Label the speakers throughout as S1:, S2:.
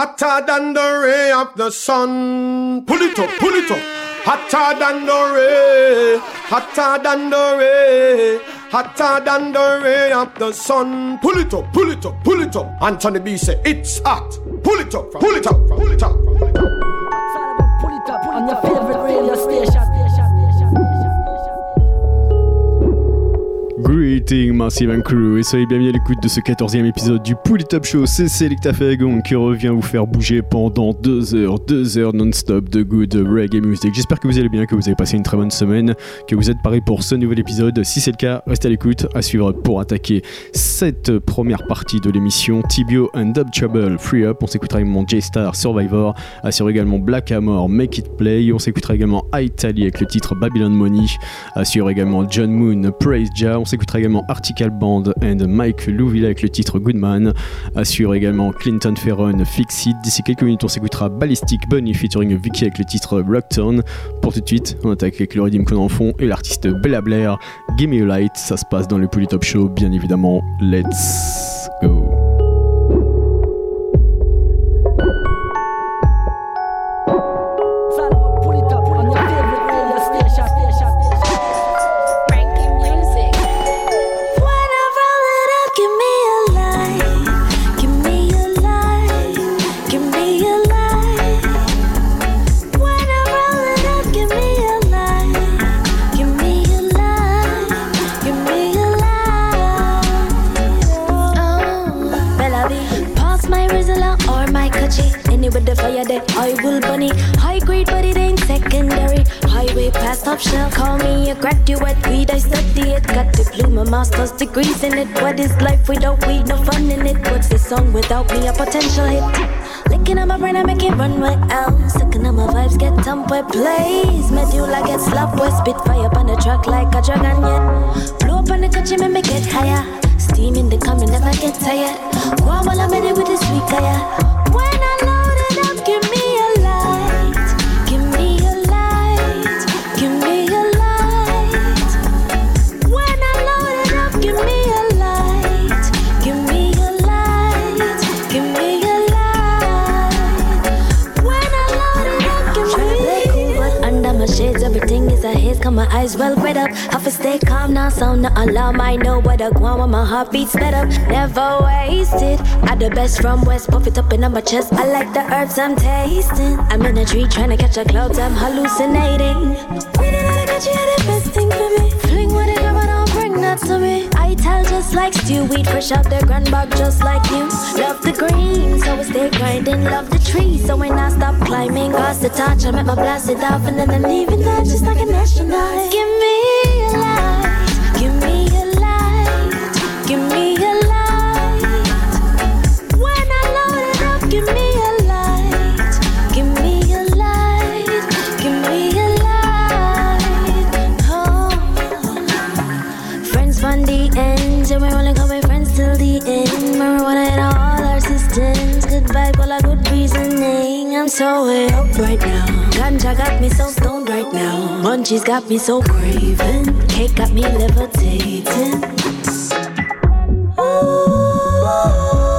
S1: hotter than the ray of the sun. Pull it up, pull it up. Hotter than the ray, hotter than the ray, hotter than the ray of the sun. Pull it up, pull it up, pull it up. Anthony B say it's hot. Pull it up, pull it up, pull it up, pull it up.
S2: Greeting Massive Crew et soyez bienvenue à l'écoute de ce 14e épisode du Pull It Up Show. C'est Selecta Fagon qui revient vous faire bouger pendant deux heures, deux heures non-stop de good reggae music. J'espère que vous allez bien, que vous avez passé une très bonne semaine, que vous êtes parés pour ce nouvel épisode. Si c'est le cas, restez à l'écoute, à suivre pour attaquer cette première partie de l'émission Tibio and Dub Trouble Free Up. On s'écoutera également J-Star Survivor, assure également Black Hammer Make It Play. On s'écoutera également Italy avec le titre Babylon Money, assure également John Moon Praise Jah. On s'écoutera Article Band and Mike Louville avec le titre Goodman. Assure également Clinton Ferron Fix It. D'ici quelques minutes, on s'écoutera Ballistic Bunny featuring Vicky avec le titre Rocktown. Pour tout de suite, on attaque avec le Redeem qu'on en fond et l'artiste Bella Blair. Gimme a Light, ça se passe dans le Top Show, bien évidemment. Let's go.
S3: Top shelf. Call me a graduate. Weed, I study it. Got diploma, master's degrees in it. What is life without weed? No fun in it. What's the song without me? A potential hit. Licking on my brain, I make it run where else. Sucking on my vibes, get dump where plays. Medulla get slap where spit fire up on the track like a dragon yet. Blow up on the country, make me get higher. Steam in the coming, never get tired. Go while I'm in it with the sweet fire. When I Got my eyes well read up. Have to stay calm now, sound no alarm. I know what I want when my heart beats sped up. Never wasted. I the best from West, puff it up in my chest. I like the herbs I'm tasting. I'm in a tree trying to catch a clouds, I'm hallucinating. Did I get you the best thing for me? Fling with it, don't to me. I tell just like stew, weed fresh out the grand bag just like you. Love the green, so I stay grinding. Love the tree, so when I stop climbing, cause the touch, I make my blast it off, and then I leave it there just like an astronaut. Give me so way up right now. Ganja got me so stoned right now. Munchies got me so craving. Cake got me levitating. When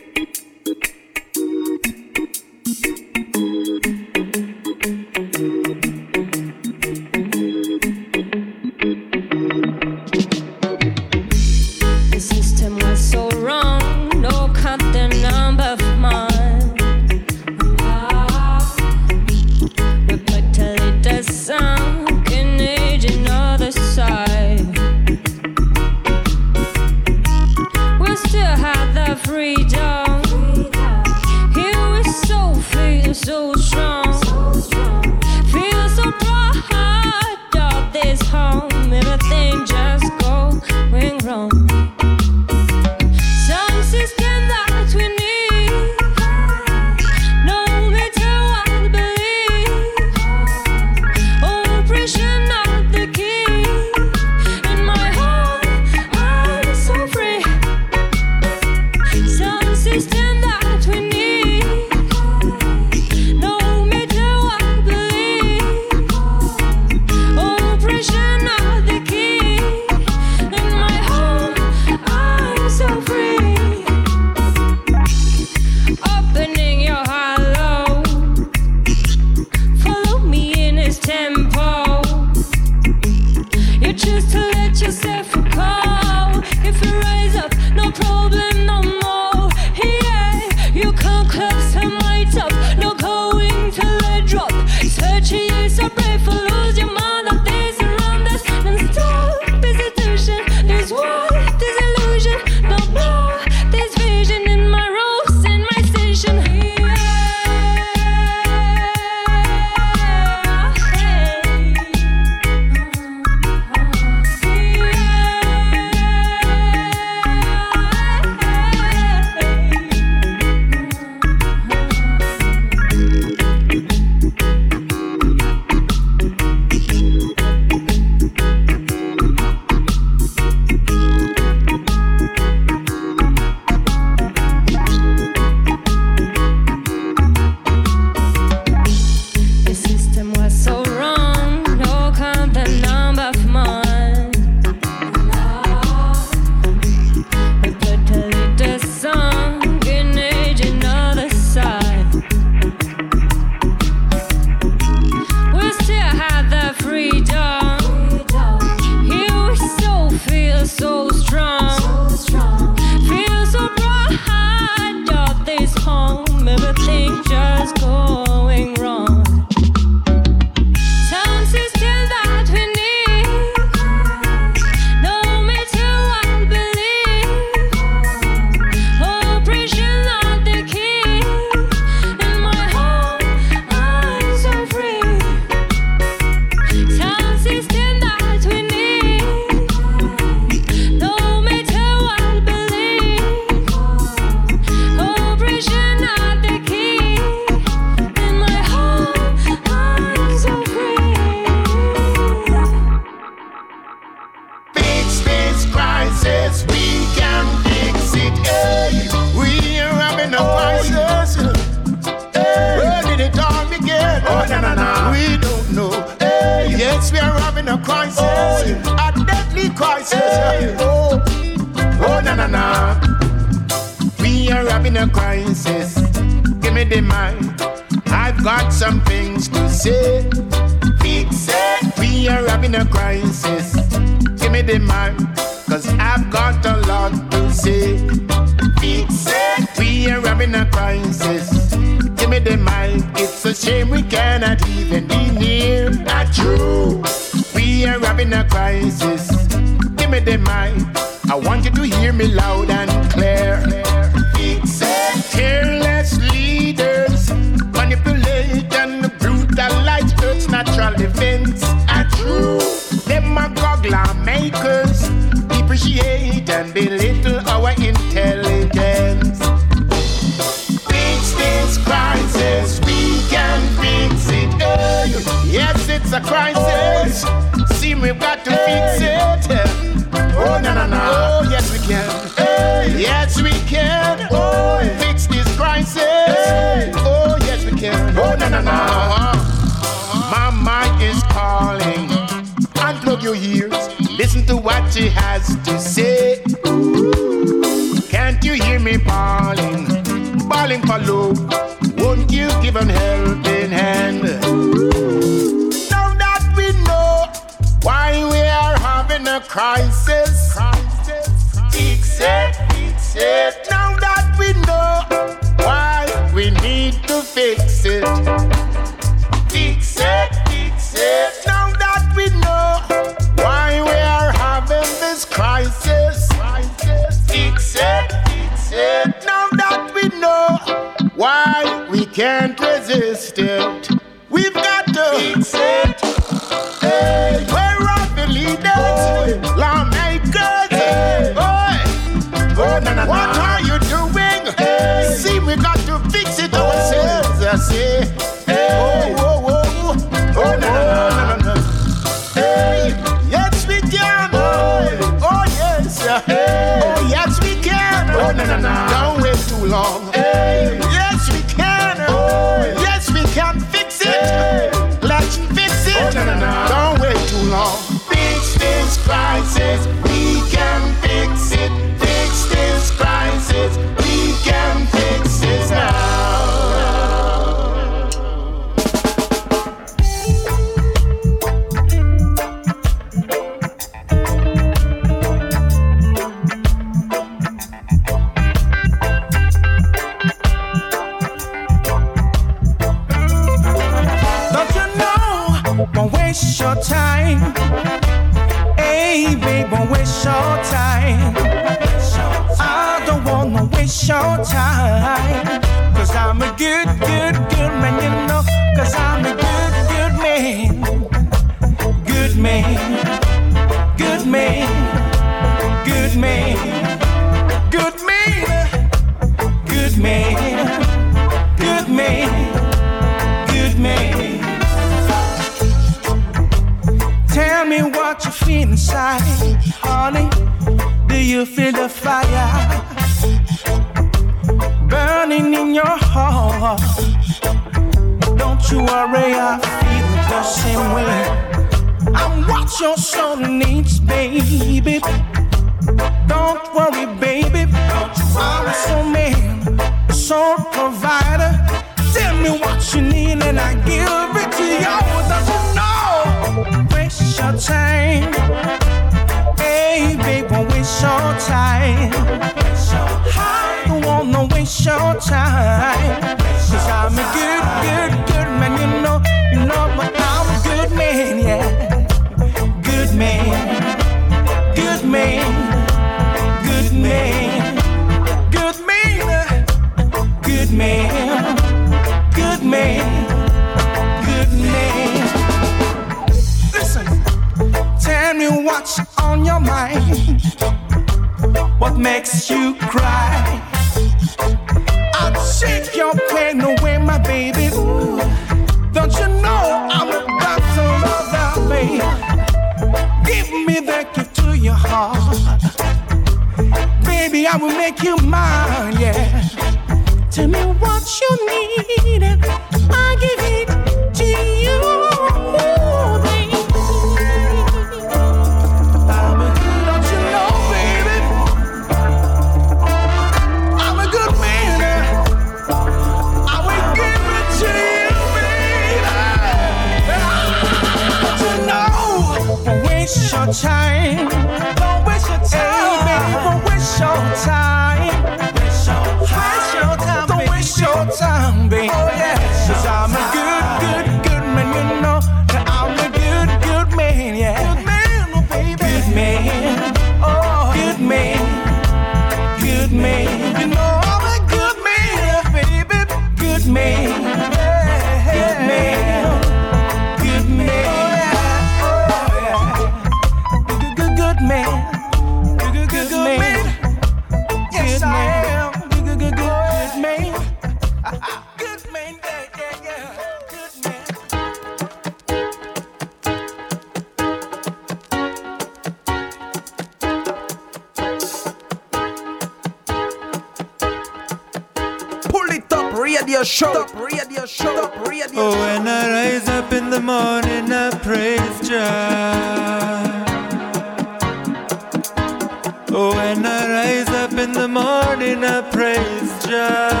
S3: yeah.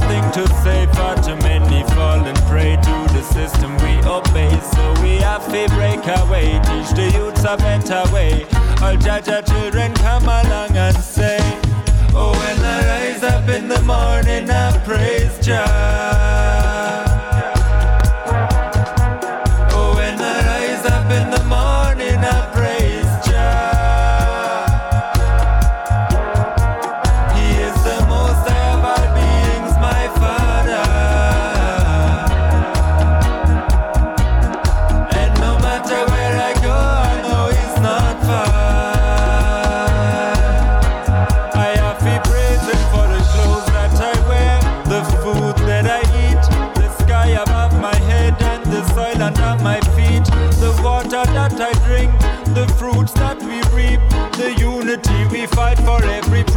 S3: nothing to
S4: say
S5: far too many fallen prey to the system we obey. So we have to break away, teach the youths a better way. All Jaja children come along and say, Oh, when I rise up in the morning, I praise Jah.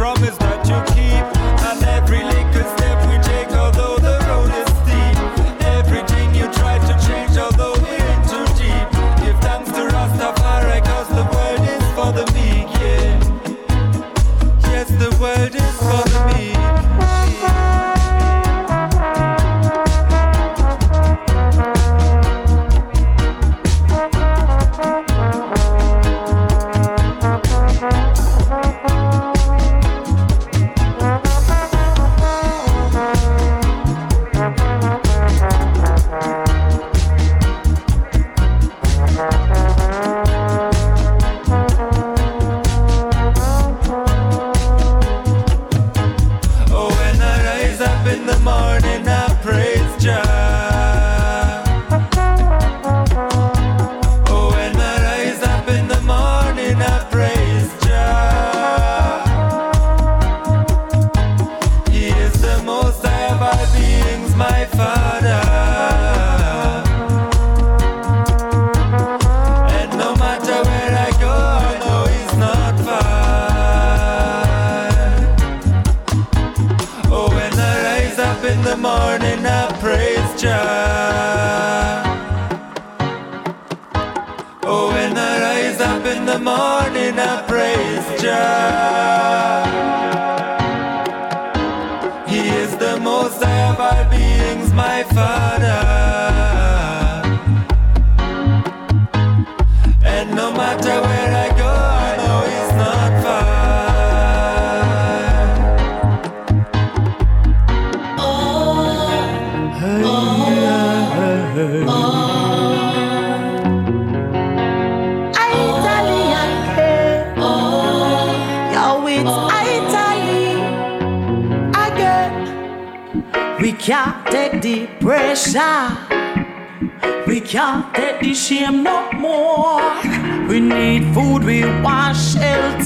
S5: promise.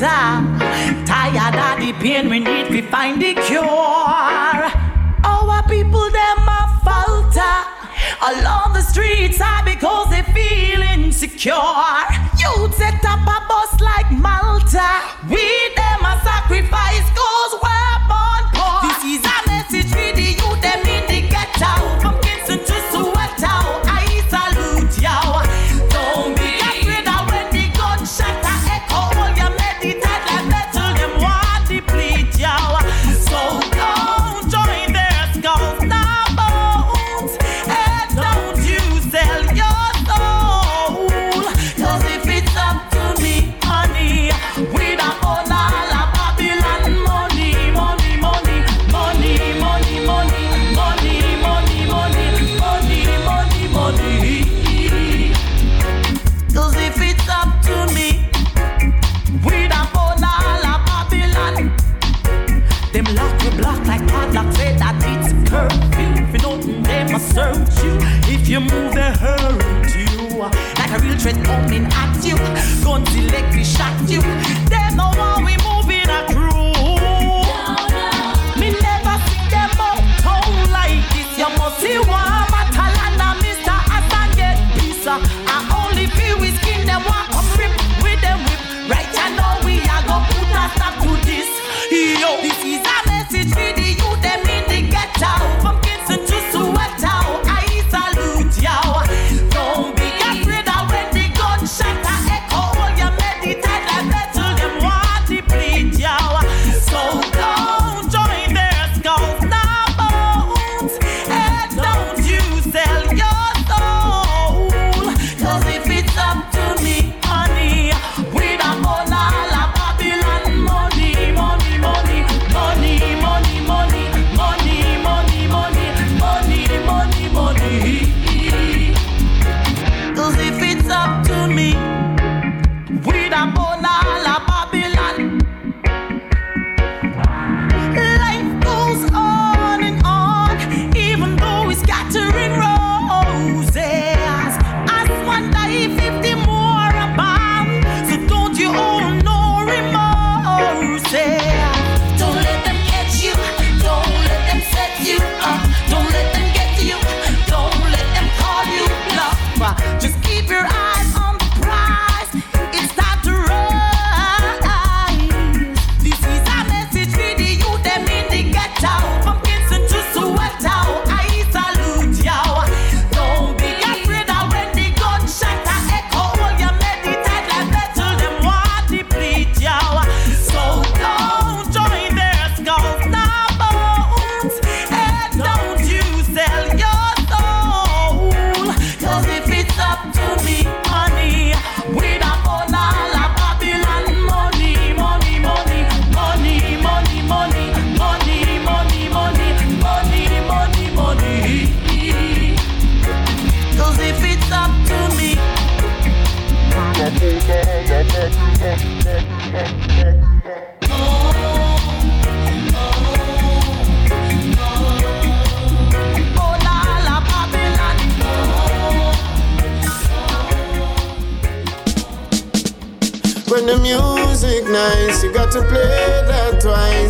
S6: Tired of the pain, we need to find the cure. Our people, them a falter. Along the streets are because they feel insecure. You take set up a bus like Malta. We them a sacrifice.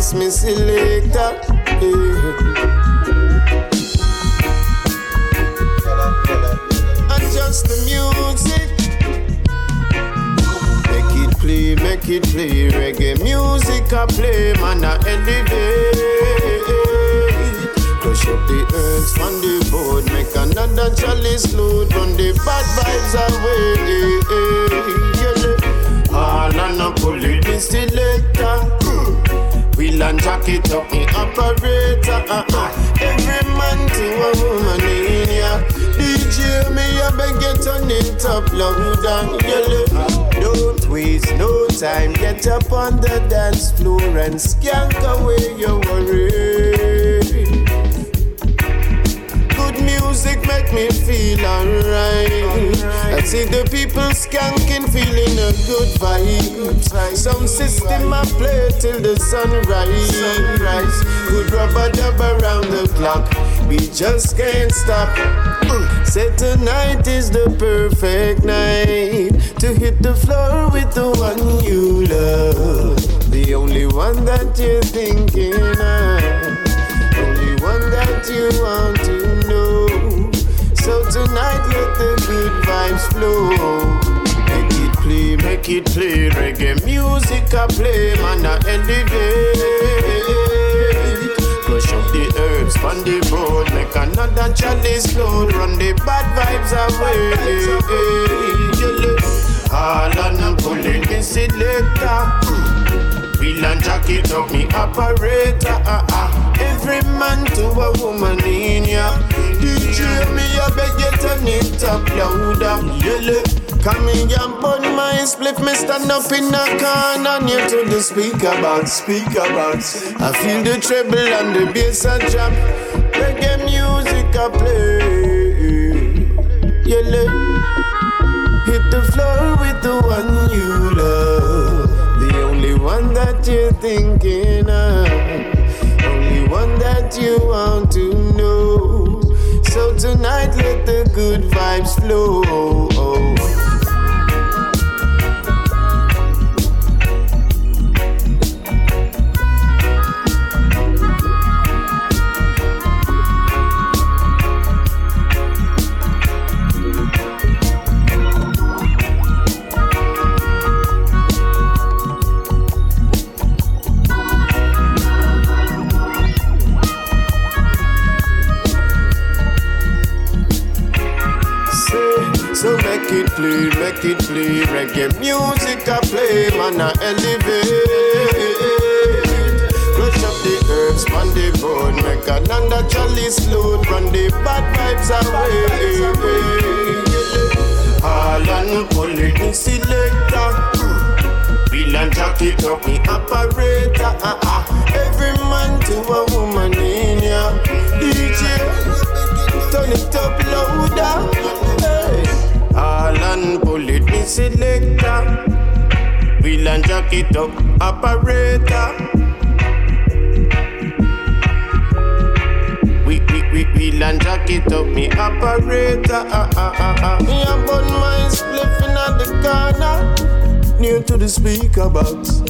S4: Twice, me selector. Yeah. Adjust the music. Make it play, make it play. Reggae music I play, man I elevate. Crush up the earth on the board, make another chalice load, run the bad vibes away. All on a it selector. Wheel and jack it up, me operator. Uh-uh. Every man to a woman in ya. DJ me, I beg you it up louder. Yellow. Don't waste no time, get up on the dance floor and skank away your worry. Music make me feel alright. I see the people skanking, feeling a good vibe. Some system I play till the sunrise. Good rubber dub around the clock. We just can't stop. Say tonight is the perfect night to hit the floor with the one you love. The only one that you're thinking of. Only one that you want tonight let the good vibes flow. Make it play, make it play. Reggae music I play, man I elevate. Crush up the herbs on the road, make another chalice load. Run the bad vibes away. All on pulling the selector. Wheel and jack it up, me operator. Uh, uh. Every man to a woman in ya. DJ me, I beg you turn it up louder. Yellow. Come in and burn my split, me stand up in a corner near to the speaker box, speaker box. I feel the treble and the bass a drop. Reggae music I play. Yellow. Hit the floor with the one you love. The only one that you're thinking of. Only one that you want to know. So tonight let the good vibes flow. Play. Reggae music I play, man I elevate. Crush up the herbs on the board, make another chalice load, run the bad vibes away. All on pulling selector. Wheel and jack it up, me operator. Uh, uh. Every man to a woman in ya. DJ, turn it up louder. Selector. Wheel and jack it up, operator. We, we, we, wheel and jack it up, me operator. Uh, uh, uh, uh. Me a bun my spliff in the corner, near to the speaker box.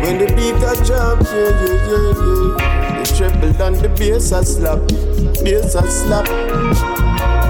S4: When the beat a drop, yeah, yeah, yeah, yeah. The treble and the bass a slap, bass a slap.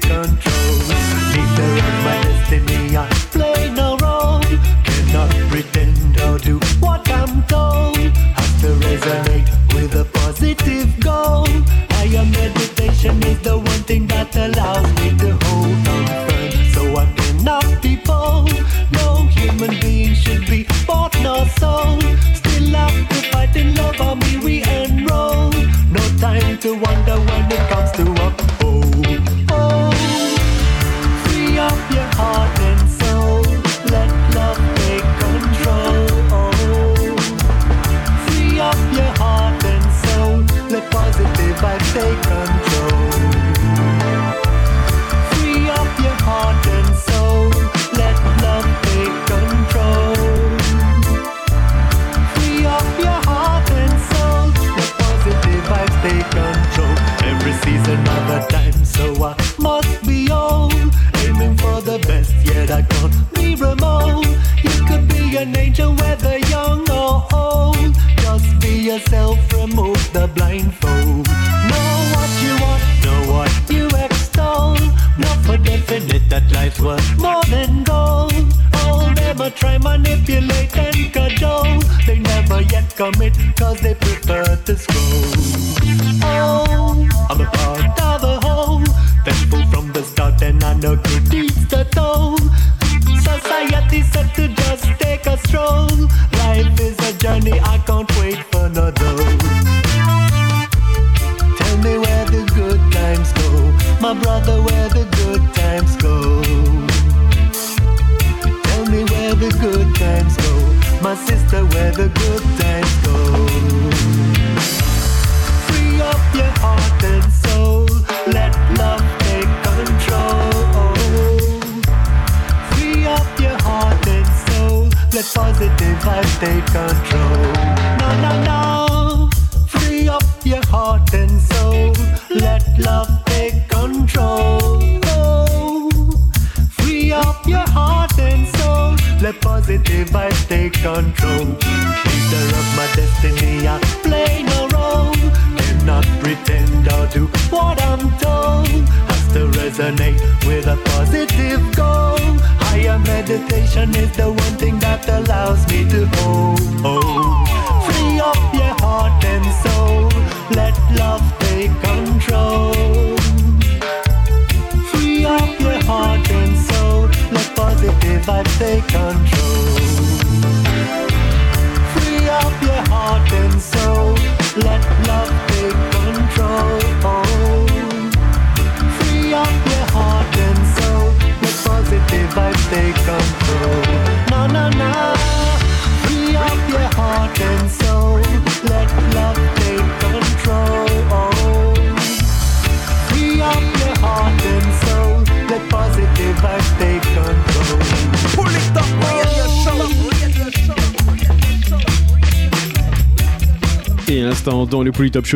S7: country.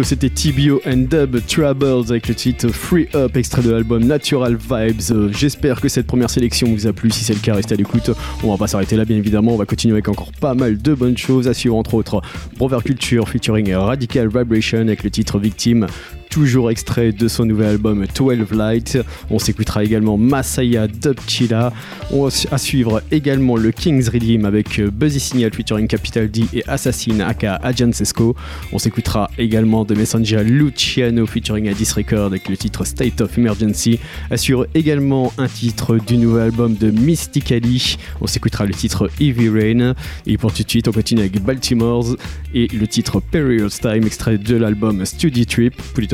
S7: c'était Tibio and Dub Troubles avec le titre Free Up, extrait de l'album Natural Vibes. J'espère que cette première sélection vous a plu. Si c'est le cas, restez à l'écoute. On va pas s'arrêter là, bien évidemment. On va continuer avec encore pas mal de bonnes choses à suivre, entre autres Brother Culture featuring Radical Vibration avec le titre Victime toujours extrait de son nouvel album 12 Light. On s'écoutera également Masaya Dubchila. On à suivre également le King's Redeem avec euh, Buzzy Signal featuring Capital D et Assassin aka Ajancesco. On s'écoutera également de Messenger Luciano featuring Addis Record avec le titre State of Emergency. Assure également un titre du nouvel album de Mysticali. On s'écoutera le titre Heavy Rain. Et pour tout de suite, on continue avec Baltimore's et le titre Perilous Time extrait de l'album Study Trip.
S8: Plus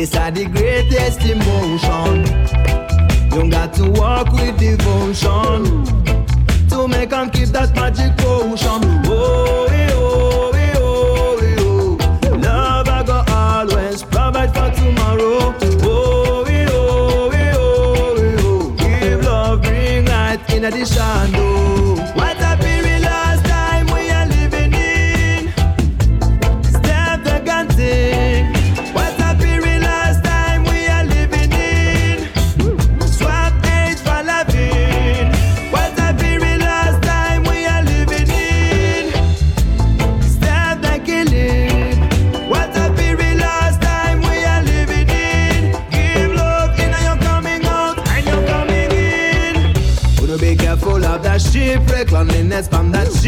S8: These are the greatest emotion. You got to walk with devotion to make and keep that magic potion. Oh, eh, oh, eh, oh, eh, oh. Love I go always provide for tomorrow. Oh, oh, oh, eh, oh. Give love, bring light in the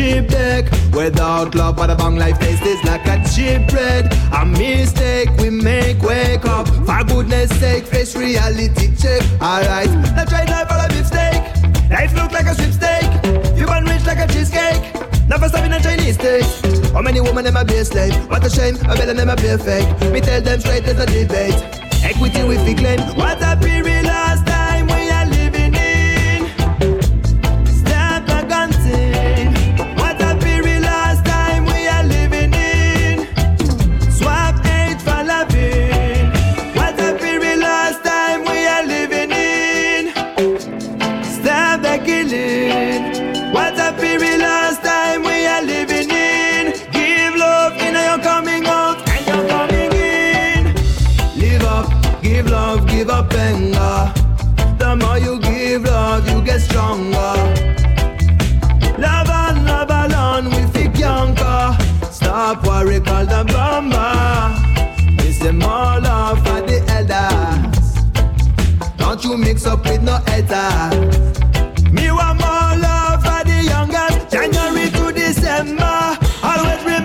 S8: deck. Without love, but a bang life taste is like a cheap bread. A mistake we make, wake up. For goodness sake, face reality check. Alright, now try life for a mistake. Life look like a sweepstake. You born rich like a cheesecake. Never in a Chinese steak. How many women them a be a slave? What a shame, a better them a be a fake. Me tell them straight there's a debate. Equity we fi claim. What a period last with no haters. Me want more love for the youngers. January to December. Always remember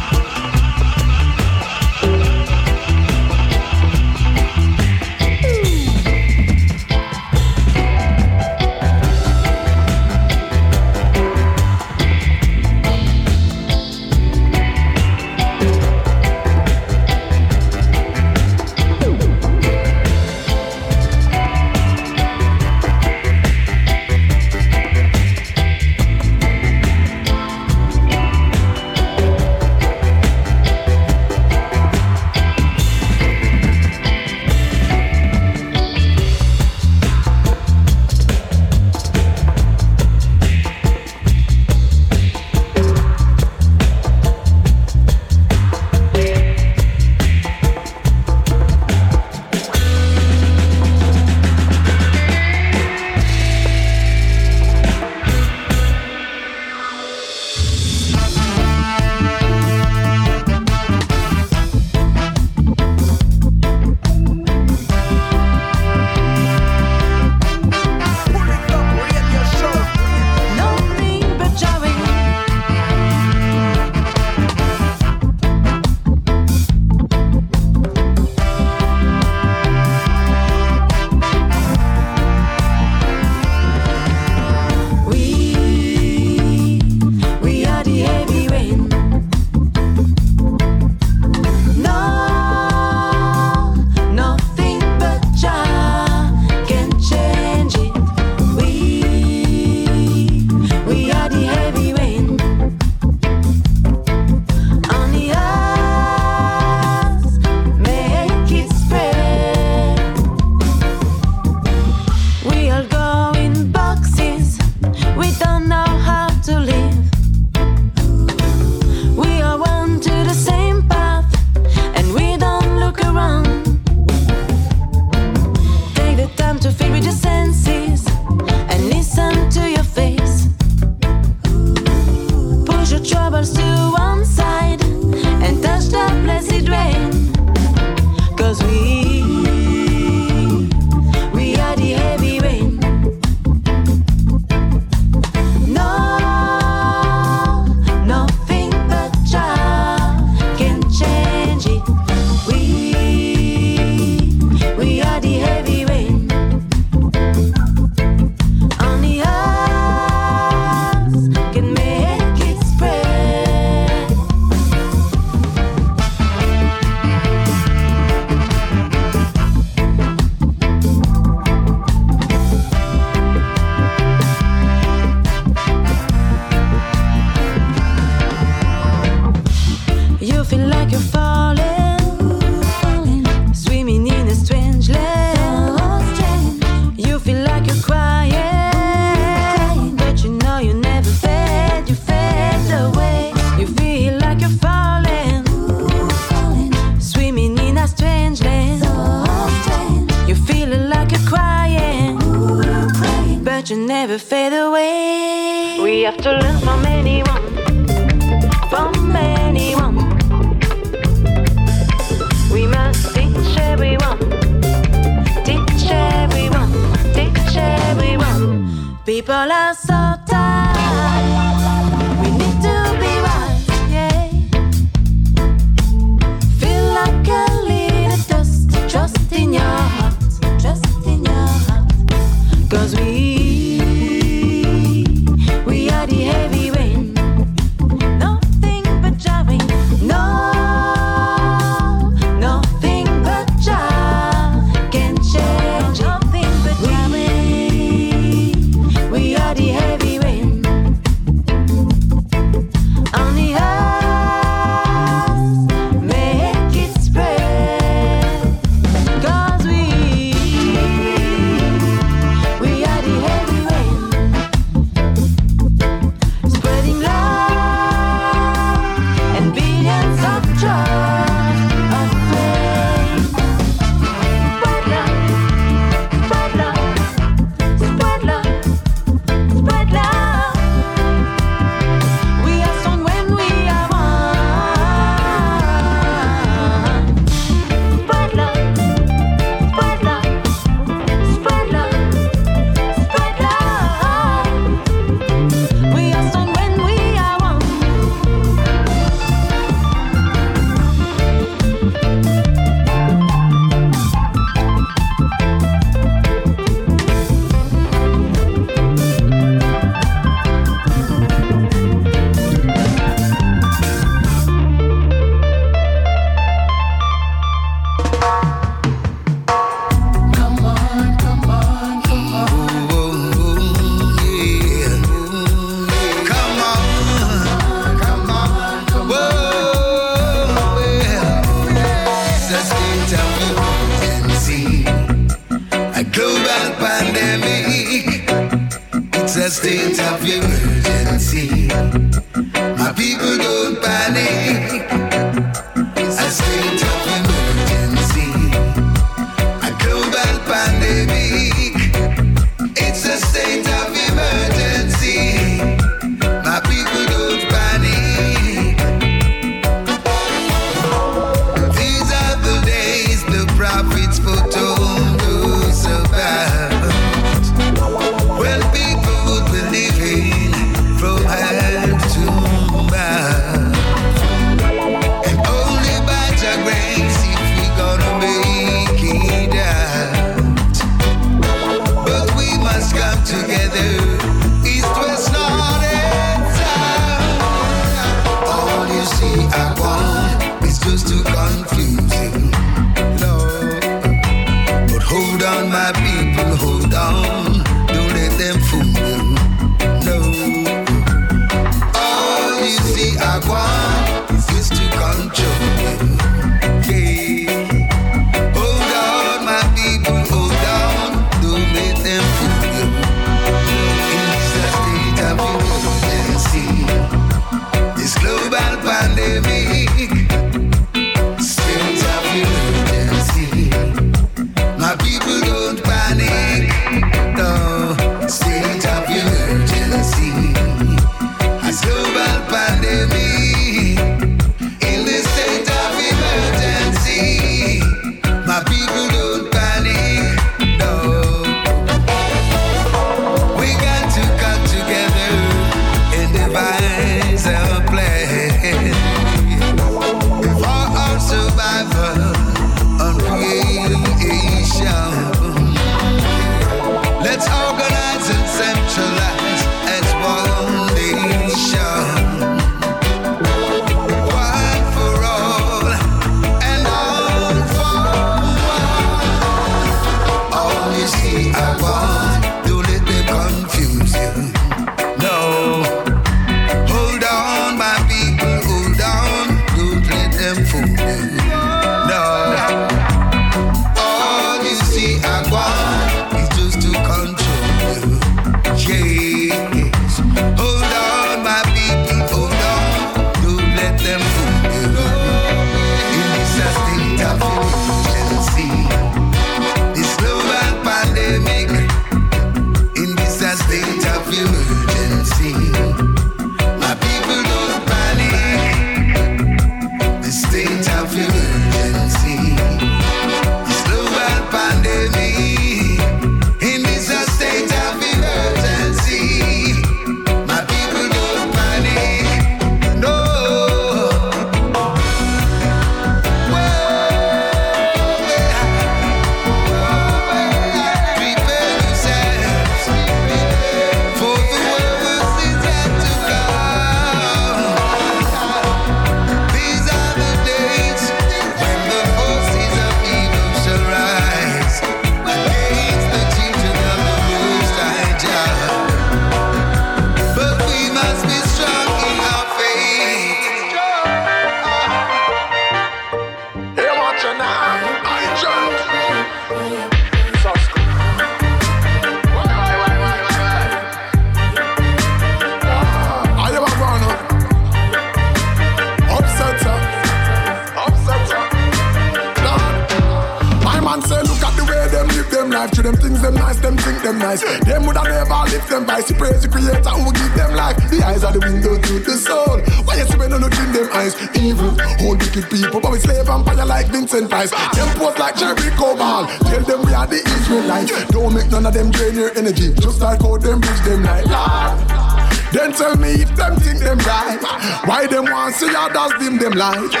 S9: life.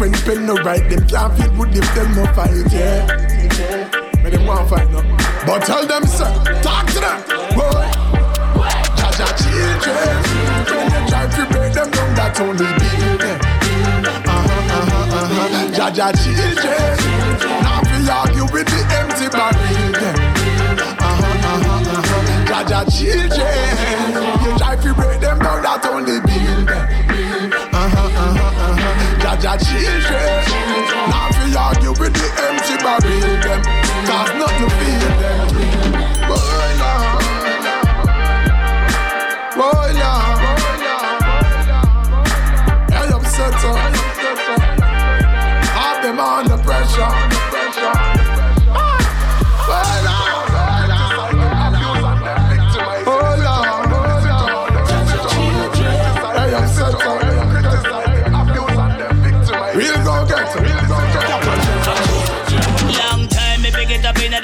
S9: When no right Them can't feel good if them no fight, yeah. But them want fight no. But tell them say, talk to them. Boy children When you try to break them down that only build them Uh-huh, uh-huh, uh-huh. Jaja children Now we argue with the empty barrel them Jaja children. You try to break them down, that only build children. Now we argue with the empty barrel them. Cause nothing feel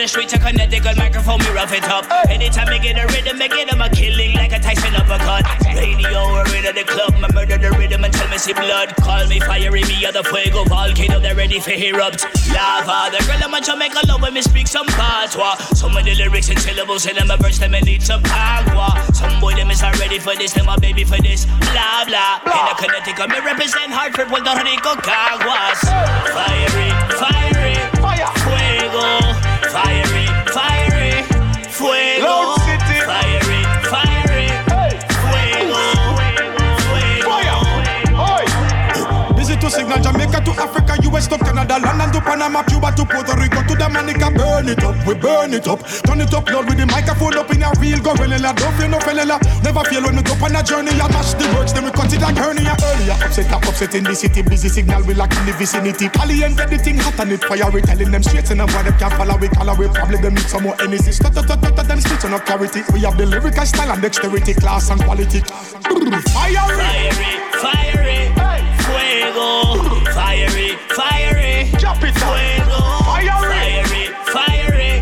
S10: the streets of Connecticut microphone me rough it up. Anytime me get a rhythm, me get 'em a killing like a Tyson uppercut. Radio or in the club, my murder the rhythm until me see blood. Call me fiery, me other fuego volcano, they ready for erupt. Lava, the girl I'm a Jamaica love when me speak some patois. Some of the lyrics and syllables in them a verse, them me need some agua. Some boy them is not ready for this, them a baby for this. Blah blah. In a Connecticut, me represent Hartford, Puerto Rico, Caguas. Fiery, fiery, fire, fuego. Fiery, fiery,
S11: Jamaica to Africa, US to Canada, London to Panama, Cuba to Puerto Rico to Dominica. Burn it up, we burn it up. Turn it up loud with the microphone up in a real gorilla. Don't feel no fella. Never feel when we go on a journey. I mash the words, then we cut it like hernia. Earlier, upset, up, upset in the city. Busy signal, we like in the vicinity. Caliente, the thing hot and it fire. We telling them straight and why them can't follow. We call we probably them need some more energy. Stut, stut, stut, stut, them speech no clarity. We have the lyrical style and dexterity, class and quality. Fire!
S10: Fiery, fiery, fuego. Fiery, fiery,
S11: Chop it
S10: fuego.
S11: Fiery.
S10: fiery, fiery,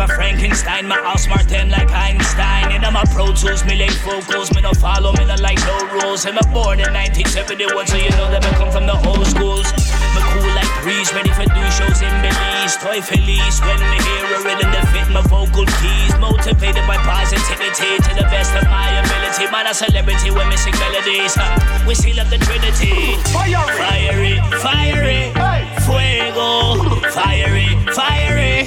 S10: afraid of me like of a Frankenstein. My house smart them like Einstein. And I'm a Pro Tools, me late vocals Me no follow, me no like no rules. I'm a born in 1971 So you know that me come from the old schools. Me cool like breeze, ready for do shows in Belize. Toy feliz when me hear a rhythm that fit my vocal keys. Motivated by positivity to the best of my ability. Man a celebrity when me sing melodies. Huh? We seal up the trinity. Fiery, fiery, fuego Fiery, fiery,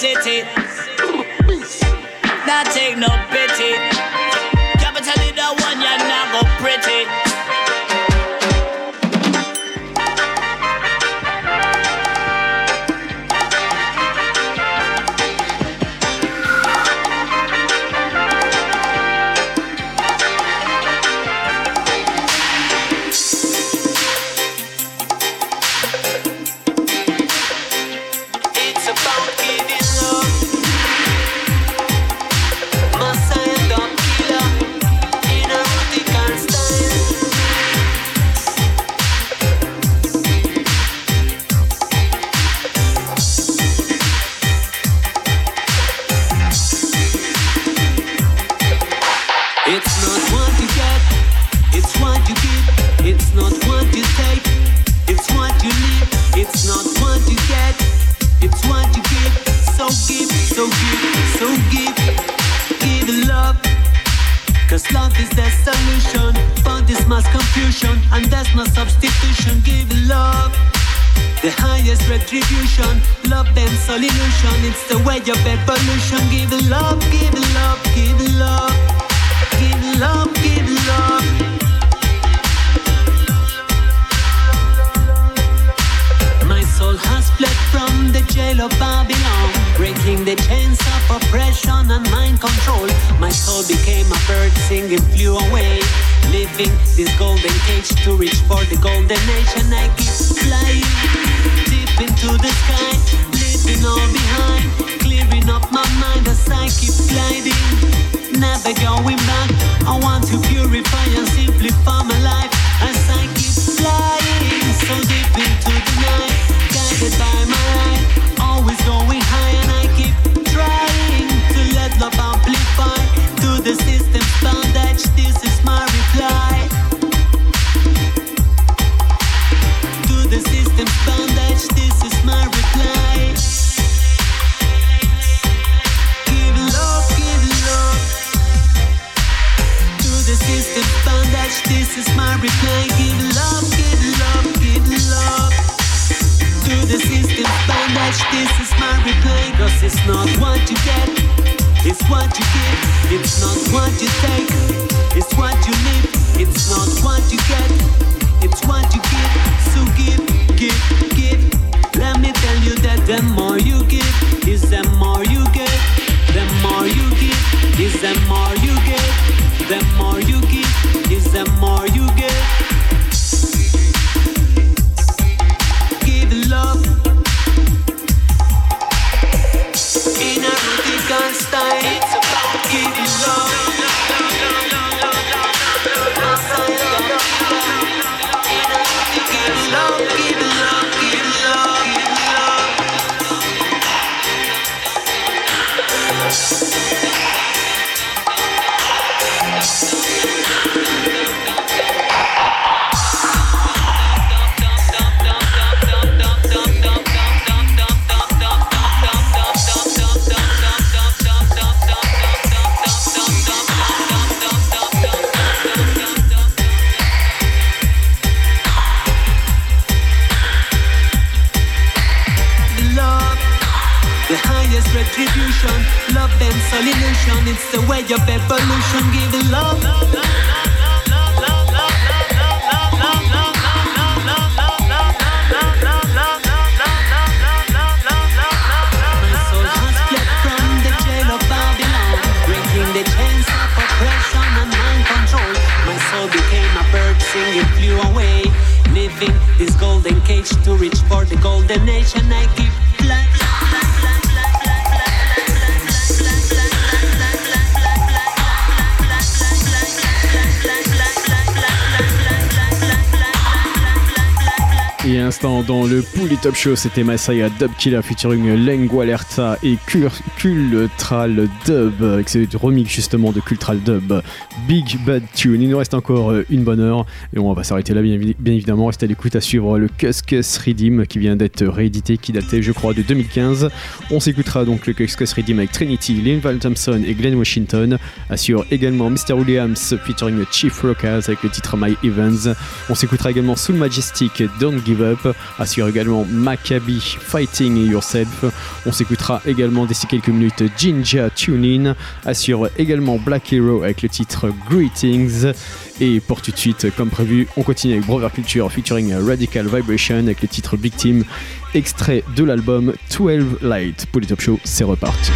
S10: city.
S12: Love is the solution for this mass confusion, and there's no substitution. Give love. The highest retribution, love them solution. It's the way of evolution. Give love, give love, give love, give love, give love. Fled from the jail of Babylon, breaking the chains of oppression and mind control. My soul became a bird singing, flew away, leaving this golden cage to reach for the golden. And I keep flying deep into the sky, leaving all behind, clearing up my mind as I keep gliding. Never going back. I want to purify and simplify my life as I keep flying so deep into the night, This is my reply it's not what you get, it's what you give. It's not what you take, it's what you live. It's not what you get, it's what you give. So give, give, give. Let me tell you that the more you give, is the more you get. The more you give, is the more you get. The more you give, is the more you get. Give love in a radical style. Give love.
S2: Dans le Pouli Top Show, c'était Masaya Dub Killer featuring Lengua Alerta et Cultral Dub, avec ce remix justement de Cultral Dub, Big Bad Tune. Il nous reste encore euh, une bonne heure et on va s'arrêter là bien, bien évidemment. Restez à l'écoute à suivre le Cuscus Redeem qui vient d'être réédité, qui datait je crois de 2015. On s'écoutera donc le Cuscus Redeem avec Trinity, Lynn Val Thompson et Glenn Washington. Assure également Mr. Williams featuring Chief Rockers avec le titre My Evans. On s'écoutera également Soul Majestic Don't Give Up. Assure également Maccabi Fighting Yourself. On s'écoutera également d'ici quelques minutes Jinja Tune In. Assure également Black Hero avec le titre Greetings. Et pour tout de suite, comme prévu, on continue avec Brother Culture featuring Radical Vibration avec le titre Team, extrait de l'album 12 Light. Pour les Top Show, c'est reparti.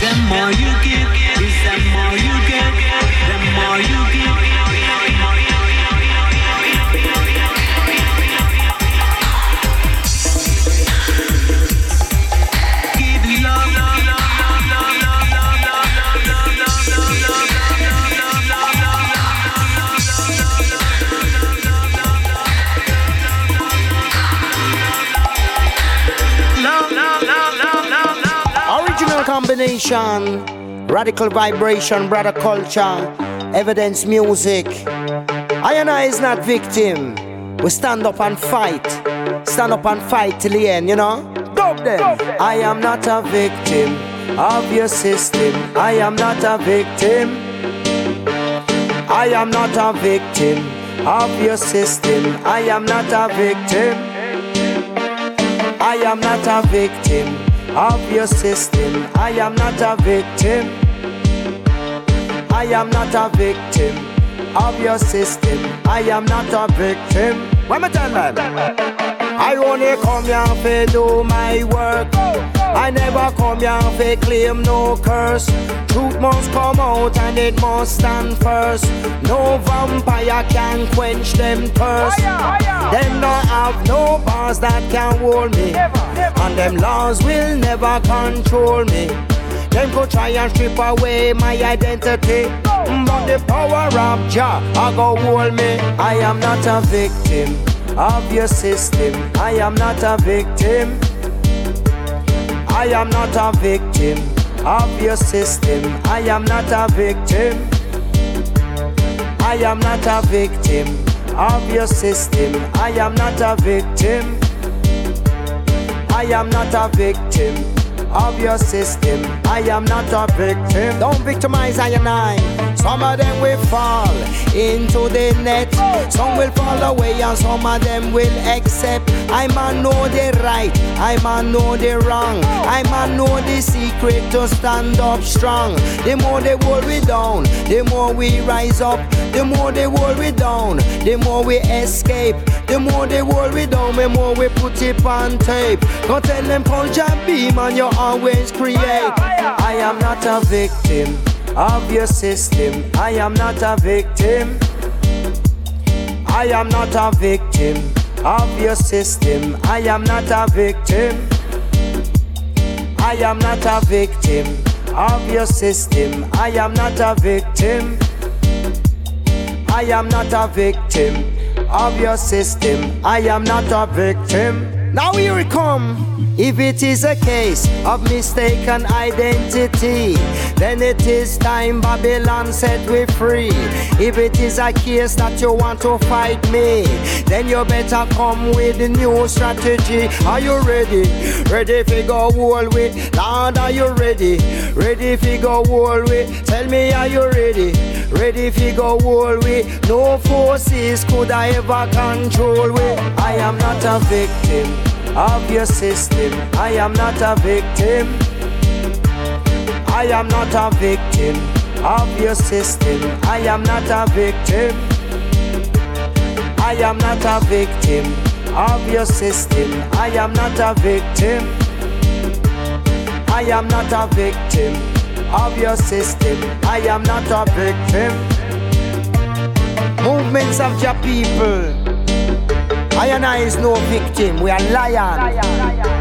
S13: Radical vibration, brother culture, evidence music. I and I is not victim. We stand up and fight. Stand up and fight till the end, you know? Dub them. I am not a victim of your system. I am not a victim. I am not a victim of your system. I am not a victim. I am not a victim of your system. I am not a victim. I am not a victim of your system. I am not a victim. Am I tell man? I only come here to do my work. I never come here to claim no curse. Truth must come out and it must stand first. No vampire can quench them thirst. Them not have no bars that can hold me. And them laws will never control me. Them go try and strip away my identity. But the power of Jah I go hold me. I am not a victim of your system. I am not a victim. I am not a victim of your system. I am not a victim. I am not a victim of your system. I am not a victim. I am not a victim of your system. I am not a victim. Don't victimize I and I. Some of them will fall into the net. Some will fall away and some of them will accept. I man know the right. I man know the wrong. I man know the secret to stand up strong. The more they hold we down, the more we rise up. The more they hold we down, the more we escape. The more they hold we down, the more we put it on tape. Go tell them punch and beam and you always create. I am not a victim of your system. I am not a victim. I am not a victim of your system. I am not a victim. I am not a victim of your system. I am not a victim. I am not a victim of your system. I am not a victim. Now here it come. If it is a case of mistaken identity, then it is time Babylon set we free. If it is a case that you want to fight me, then you better come with a new strategy. Are you ready? Ready if you go whole with? Lord, are you ready? Ready if you go whole with? Tell me, are you ready? Ready if you go whole with? No forces could I ever control with. I am not a victim of your system. I am not a victim. I am not a victim of your system. I am not a victim. I am not a victim of your system. I am not a victim. I am not a victim of your system. I am not a victim. Movements of your people. I and I is no victim. We are lion.
S14: You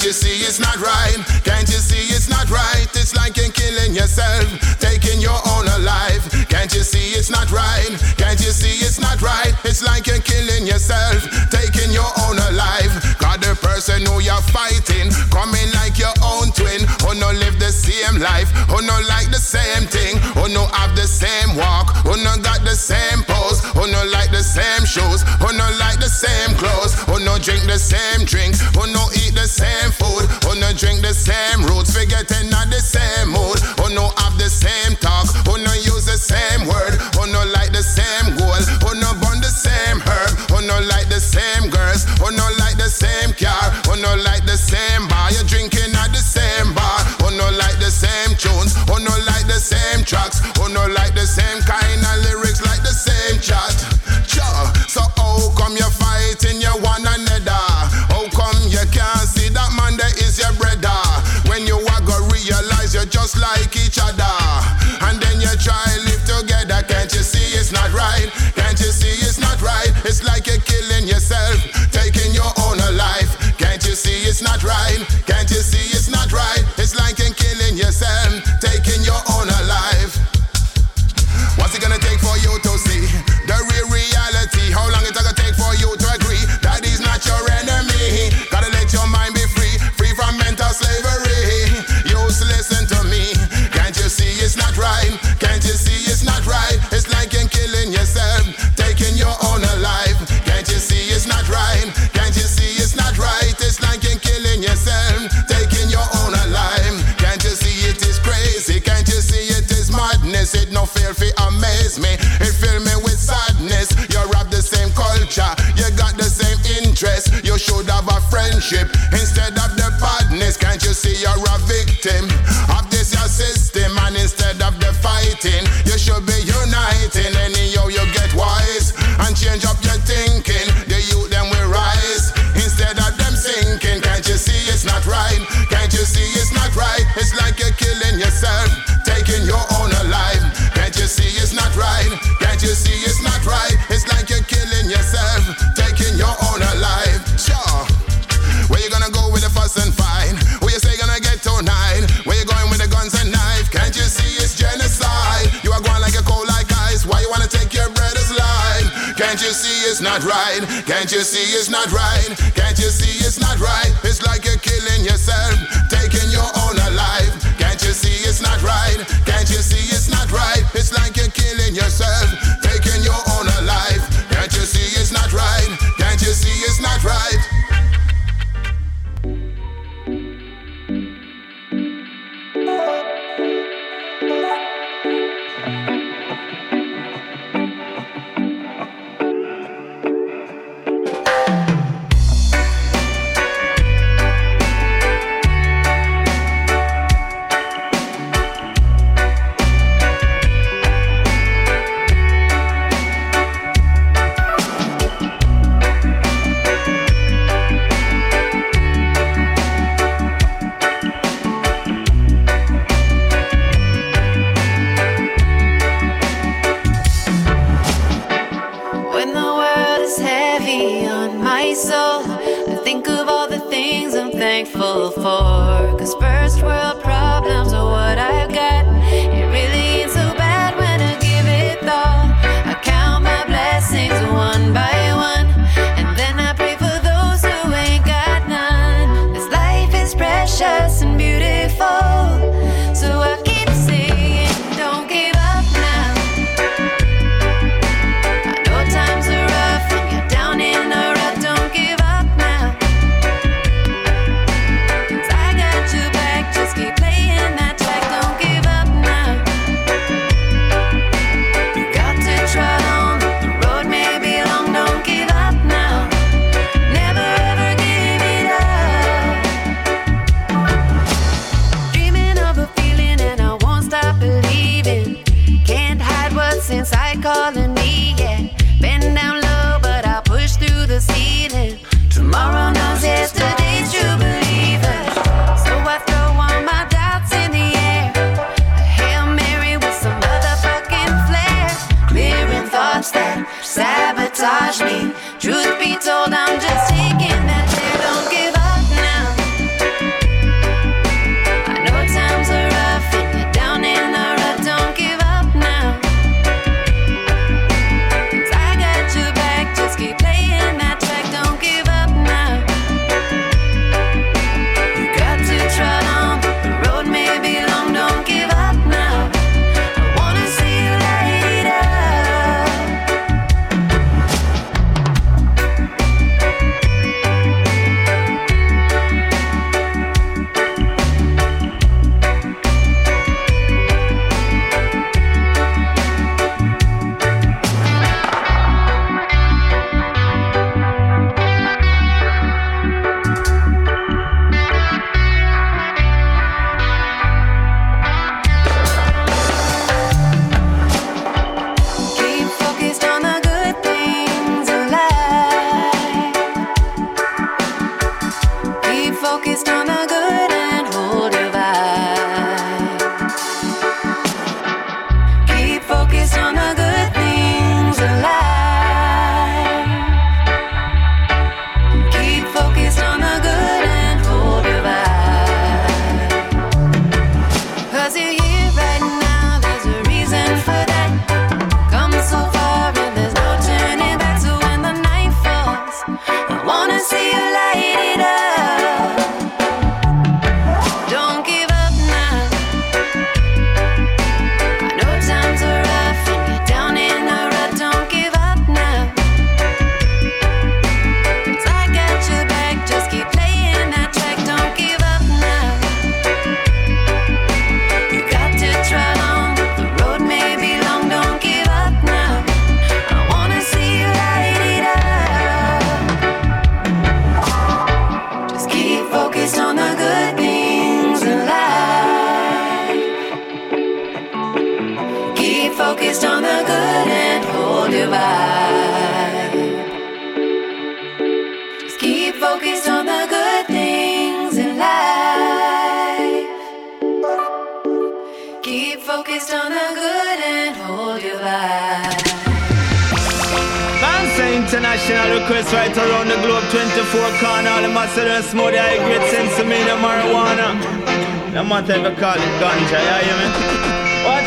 S14: Can't you see it's not right? Can't you see it's not right? It's like you're killing yourself, taking your own life. Can't you see it's not right? Can't you see it's not right? It's like you're killing yourself, taking your own life. God, the person who you're fighting, coming like your own twin, who no live the same life, who no like the same thing, who no have the same walk, who no got the same pose, who no like the same shoes, who no like the same clothes, who no drink the same drink, who no eat the same food, who no drink the same roots, forgetting not the same mood, who no have the same talk, who no use the same word, who no like the same goal, who no burn the same herb, who no like the same girls, who no like the same car, who no like the same bar, you drinking at the same bar, who no like the same tunes, who no like the same tracks, who no like the same kind of lyrics, chat. Sure. So how come you're fighting your one another? How come you can't see that man that is your brother? When you are go realize you're just like each other, and then you try live together. Can't you see it's not right? Can't you see it's not right? It's like you're killing yourself, taking your own life. Can't you see it's not right? Can't you see it's not sense, it no fail fi amaze me. It fill me with sadness. You have
S15: the same culture, you got the same interest. You should have a friendship instead of the badness. Can't you see you're a victim of this your system? And instead of the fighting, you should be uniting. Anyhow, you get wise and change up your thinking. The youth them will rise instead of them sinking. Can't you see it's not right? Can't you see it's not right? It's like it's not right? Can't you see it's not right? Can't you see it's not right? It's like you're killing yourself,
S16: Cause first world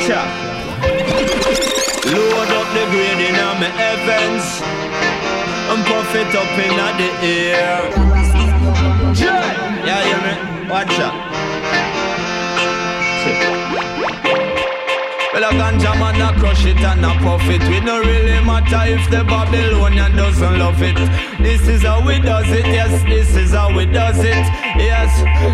S5: Watch out Load up the grade in my heavens And puff it up in the air. Yeah, you mean? Watch out Well, a ganja man a crush it and a puff it. We no really matter if the Babylonian doesn't love it. This is how we does it, yes. This is how we does it, yes.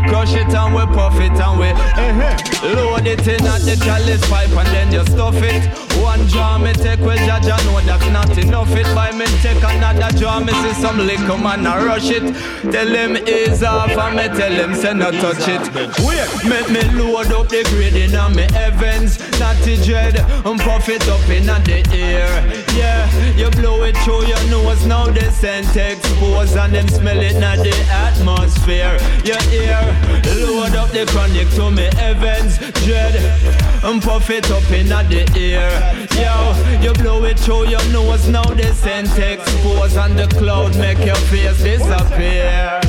S5: Crush it and we puff it and we uh-huh. load it in at the chalice pipe and then you stuff it. One jar me take well, Jaja know that's not enough. It by me take another jar, me see some liquor man a rush it. Tell him ease off and me tell him say not touch it. Wait, make me load up the grade in a me heavens, not the dread, and puff it up in the air. Yeah, you blow it through your nose, now the scent expose and them smell it in the atmosphere. Your ear, load up the chronic to me heavens, dread, and puff it up in the air. Yo, you blow it through your nose, now the scent expose and the cloud make your face disappear.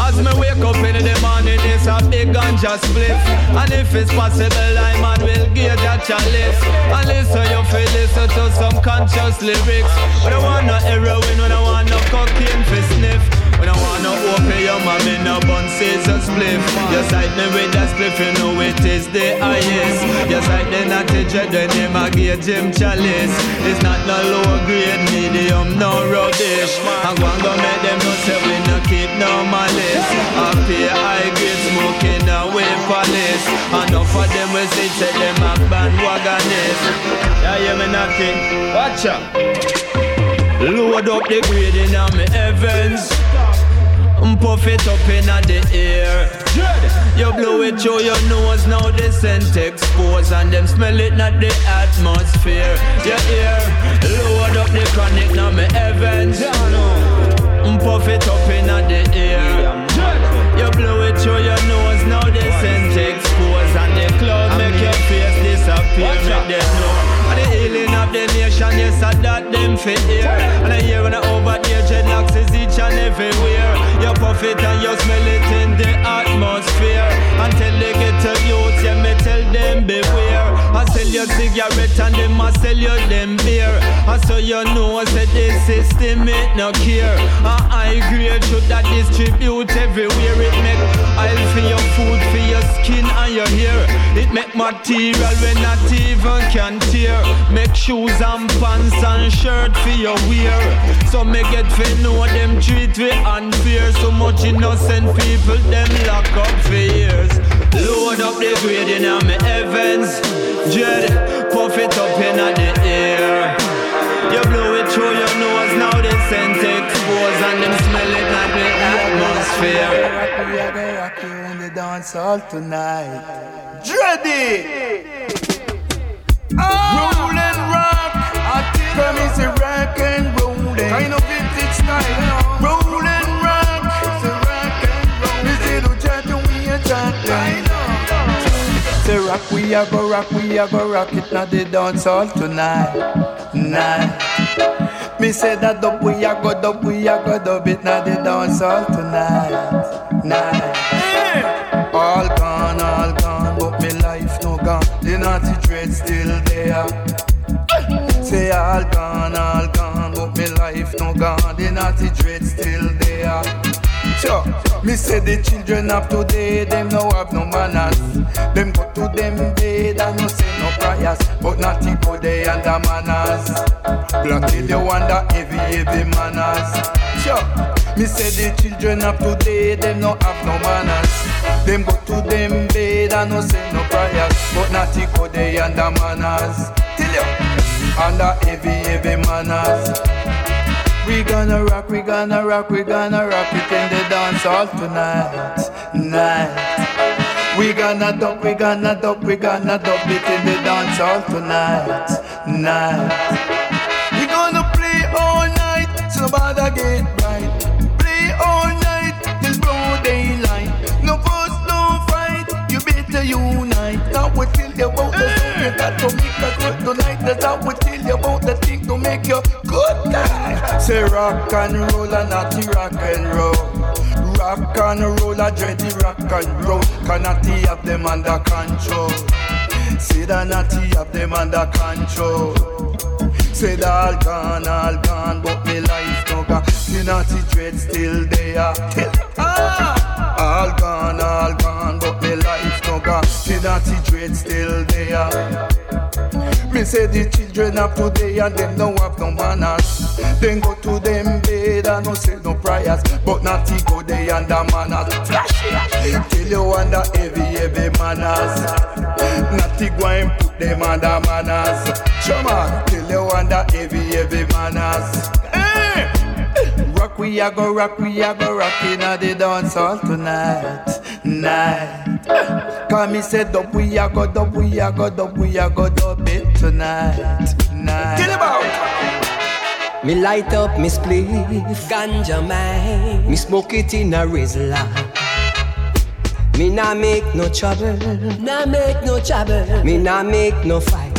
S5: As me wake up in the morning, it's a big ganja spliff. And if it's possible, I man will give that chalice. And listen, you feel listen to some conscious lyrics. When I want no heroin, I want no cocaine for sniff. When I want no opium, I'm in a bun scissor spliff. You sight me with that spliff, you know it is the highest. You sight the natty dread, the name I give Jim Chalice. It's not no low grade, medium, no rubbish. I'm going to make them know say we no keep no malice. Up here, high grade smoking away police. Enough of them will say, say them a bandwagonist. Yeah, you me knocking. Watch out. Load up the grade in my heavens. And puff it up in the air. You blow it through your nose, now the scent expose And them smell it, not the atmosphere. Your ear, load up the chronic, now my heavens. And puff it up in the air. You blow it through your nose, now the scent expose And the cloud make your face disappear Make them know. And the healing of the nation, yes, I that them fit here. And I hear when I over there, dreadlocks is each and everywhere. Puff it and you smell it in the atmosphere. Until they get to youth, yeah, me tell them beware. I sell you cigarette and them I sell you them beer. I so you know, I said the system it no care. And I grade should that distribute everywhere. It make oil for your food, for your skin and your hair. It make material when not even can tear. Make shoes and pants and shirt for your wear. So me get fi know them treat we unfair. So much innocent people them lock up for years. Load up the grade in my heavens. Dread, puff it up in the air. You blow it through your nose, now the scent expose and them smell it like the atmosphere.
S17: We are gonna rock you in the dance hall tonight. Dready! Roll and rock. Promise a rock and roll. Kind of vintage style, you know. Say rock, we a go rock, we a go rock it now the dance hall tonight, night. Me say that dub, we a go dub, we a go dub it now the dance hall tonight, night. All gone, all gone, but me life no gone. The naughty dread still there. Say all gone, all gone, but me life no gone. The naughty dread still there. Sure. Me say the children of today, them no have no manners. Them go to them bed and no say no prayers, but not go they under manners. Till you wonder heavy, heavy manners. Sure. Me say the children of today, them no have no manners. Them go to them bed and no say no prayers, but not go they under manners. Till you under heavy, heavy manners. We gonna rock, we gonna rock, we gonna rock it in the dance hall tonight, night. We gonna dub, we gonna dub, we gonna dub it in the dance hall tonight, night. We gonna play all night, so bother get right. Play all night till broad daylight. No fuss, no fight, you better unite. Now we tell about the song, you got to make us work night. That's how we tell say rock and roll and not the rock and roll. Rock and roll, I dread the rock and roll. Cannot have them under control. Say that natty have them under control. Say that all gone, all gone, but me life no gone. The natty dread still there. Ah! All gone, all gone, but me life no gone. The natty dread still there. Me say the children of today and them don't have no manners. Then go to them bed and no say no prayers, but not go they under manners. Flash it, till you under heavy heavy manners. Not go and put them under manners. On, till you under heavy heavy manners. Rock we a go rock we a go rock inna the dance hall tonight, night. Cause me say dub we a go dub we a go dub we a go dub it tonight, night. Get about.
S18: Me light up me spliff, ganja man. Me smoke it in a Rizla. Me nah make no trouble, nah make no trouble. Me nah make no fight.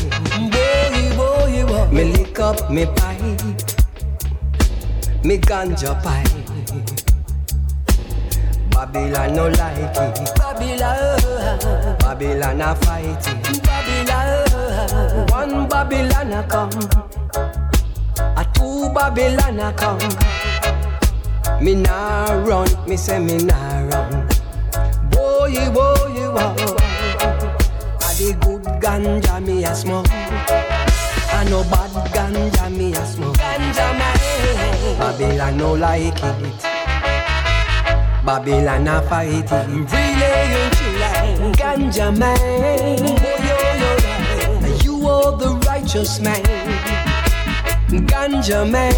S18: Boy, boy, boy. Me lick up me pipe, me ganja pipe. Babylon no like it. Babylon, Babylon a fight it. Babylon, one Babylon a come. A two Babylon a come. Me nah run, me say me nah run. Boy, boy, boy. A the good ganja me a smoke. A no bad ganja me a smoke. Ganja man. Babylon no like it. Babylon a fight it. Really you like ganja man. Boy, yo, yo, yo. You are the righteous man. Ganja man,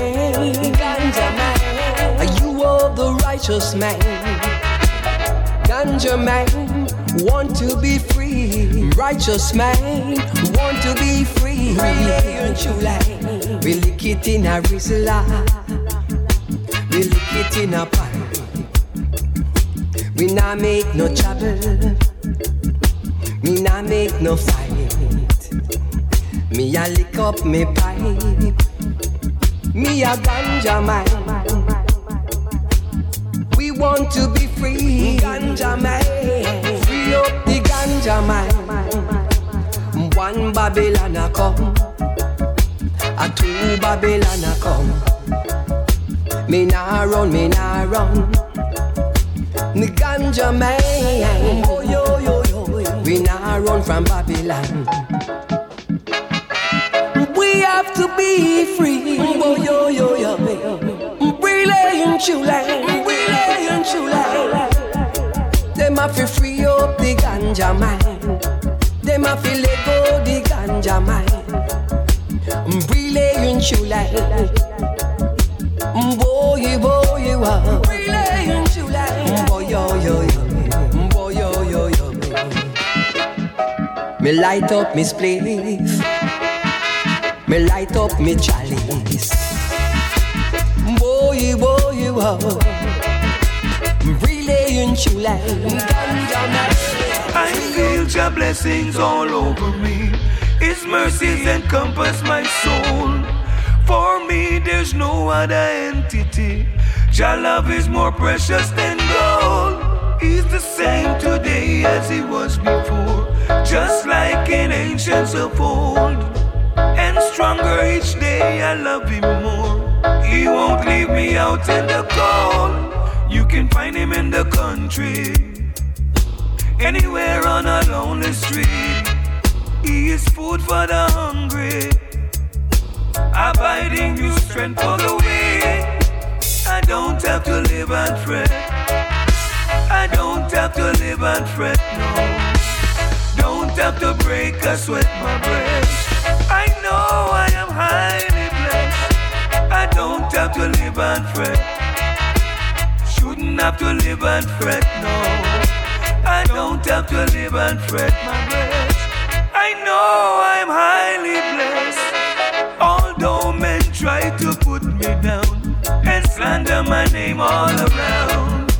S18: ganja man, you are the righteous man. Ganja man, want to be free. Righteous man, want to be free. We lick it in a we lick it in a pipe. We not make no trouble, me not make no fight. Me a lick up me pipe. Me a ganja man. We want to be free, ganja man. Free up the ganja man. One Babylon a come, a two Babylon a come. Me nah run, me nah run. The ganja man. Oh. We nah run from Babylon. We have to be free. Oh, yo, yo, yo. July. Really in July. Them have to free up the ganja man. Them have to let go the ganja man. In July. Boy, boy, boy. Really in July. Boy, yo, yo, yo. Boy, yo, yo, yo. Me light up me spliff. Me light up me chalice. Boy, boy, boy. Really in July.
S19: I feel your blessings all over me. His mercies encompass my soul. For me, there's no other entity. Your love is more precious than gold. He's the same today as he was before, just like in ancients of old. And stronger each day, I love him more. He won't leave me out in the cold. You can find him in the country, anywhere on a lonely street. He is food for the hungry, abiding new strength for the weak. I don't have to live and fret. I don't have to live and fret, no. Don't have to break a sweat my breath. I know I am highly blessed. I don't have to live and fret. Shouldn't have to live and fret, no. I don't have to live and fret my breath. I know I'm highly slander my name all around.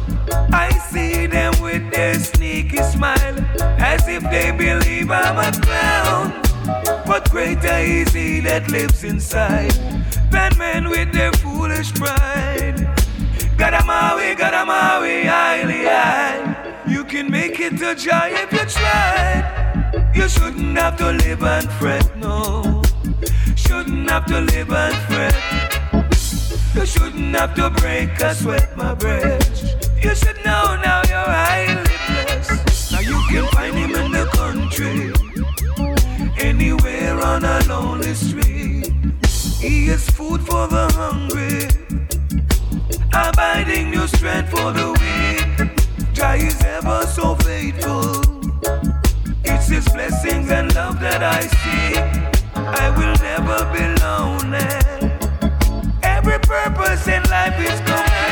S19: I see them with their sneaky smile as if they believe I'm a clown. But
S20: greater is he that lives inside than men with their foolish pride. Gadamawi, Gadamawi, highly high. You can make it to joy if you try. You shouldn't have to live and fret, no. Shouldn't have to live and fret. You shouldn't have to break a sweat, my breast. You should know now you're highly blessed. Now you can find him in the country, anywhere on a lonely street. He is food for the hungry, abiding new strength for the weak. Jah is ever so faithful. It's His blessings and love that I seek. I will never be lonely. Every purpose in life is complete.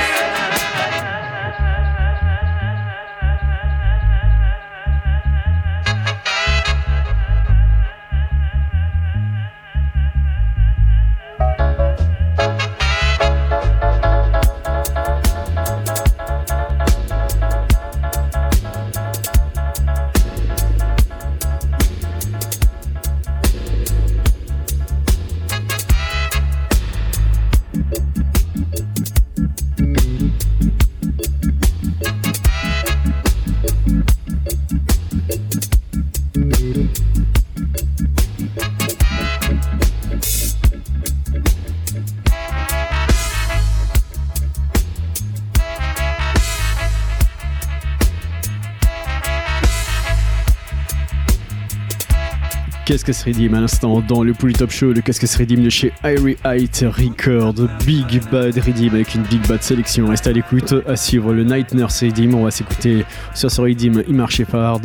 S2: Qu'est-ce que se rédime à l'instant dans le Pouli Top Show, le Qu'est-ce que se rédime de chez Irie Height Record, Big Bad Redeem avec une Big Bad sélection. Reste à l'écoute, à suivre le Night Nurse Redeem. On va s'écouter sur ce Redeem Imar Shepard,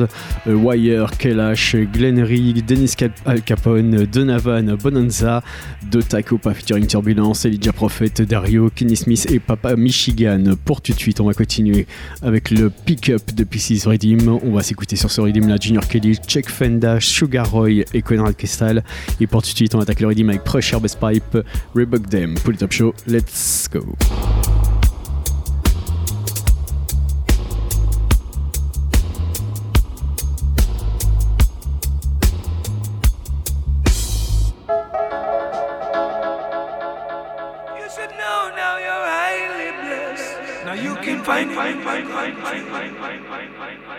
S2: euh, Wire, Kelash, Glenn Rigg, Dennis Al Capone, Donovan, Bonanza, De Tacopa featuring Turbulence, Elijah Prophet, Dario, Kenny Smith et Papa Michigan. Pour tout de suite, on va continuer avec le pick-up de Pieces Redeem. On va s'écouter sur ce Redeem la Junior Kelly, Check Fenda, Sugar Roy et Conrad Crystal. Et pour tout de suite, on attaque le Redeem avec Pressure Best Pipe, Reebok Them. Pour le top show, let's go.
S20: Find, find, find, find, find, find, find, find, find, find, find,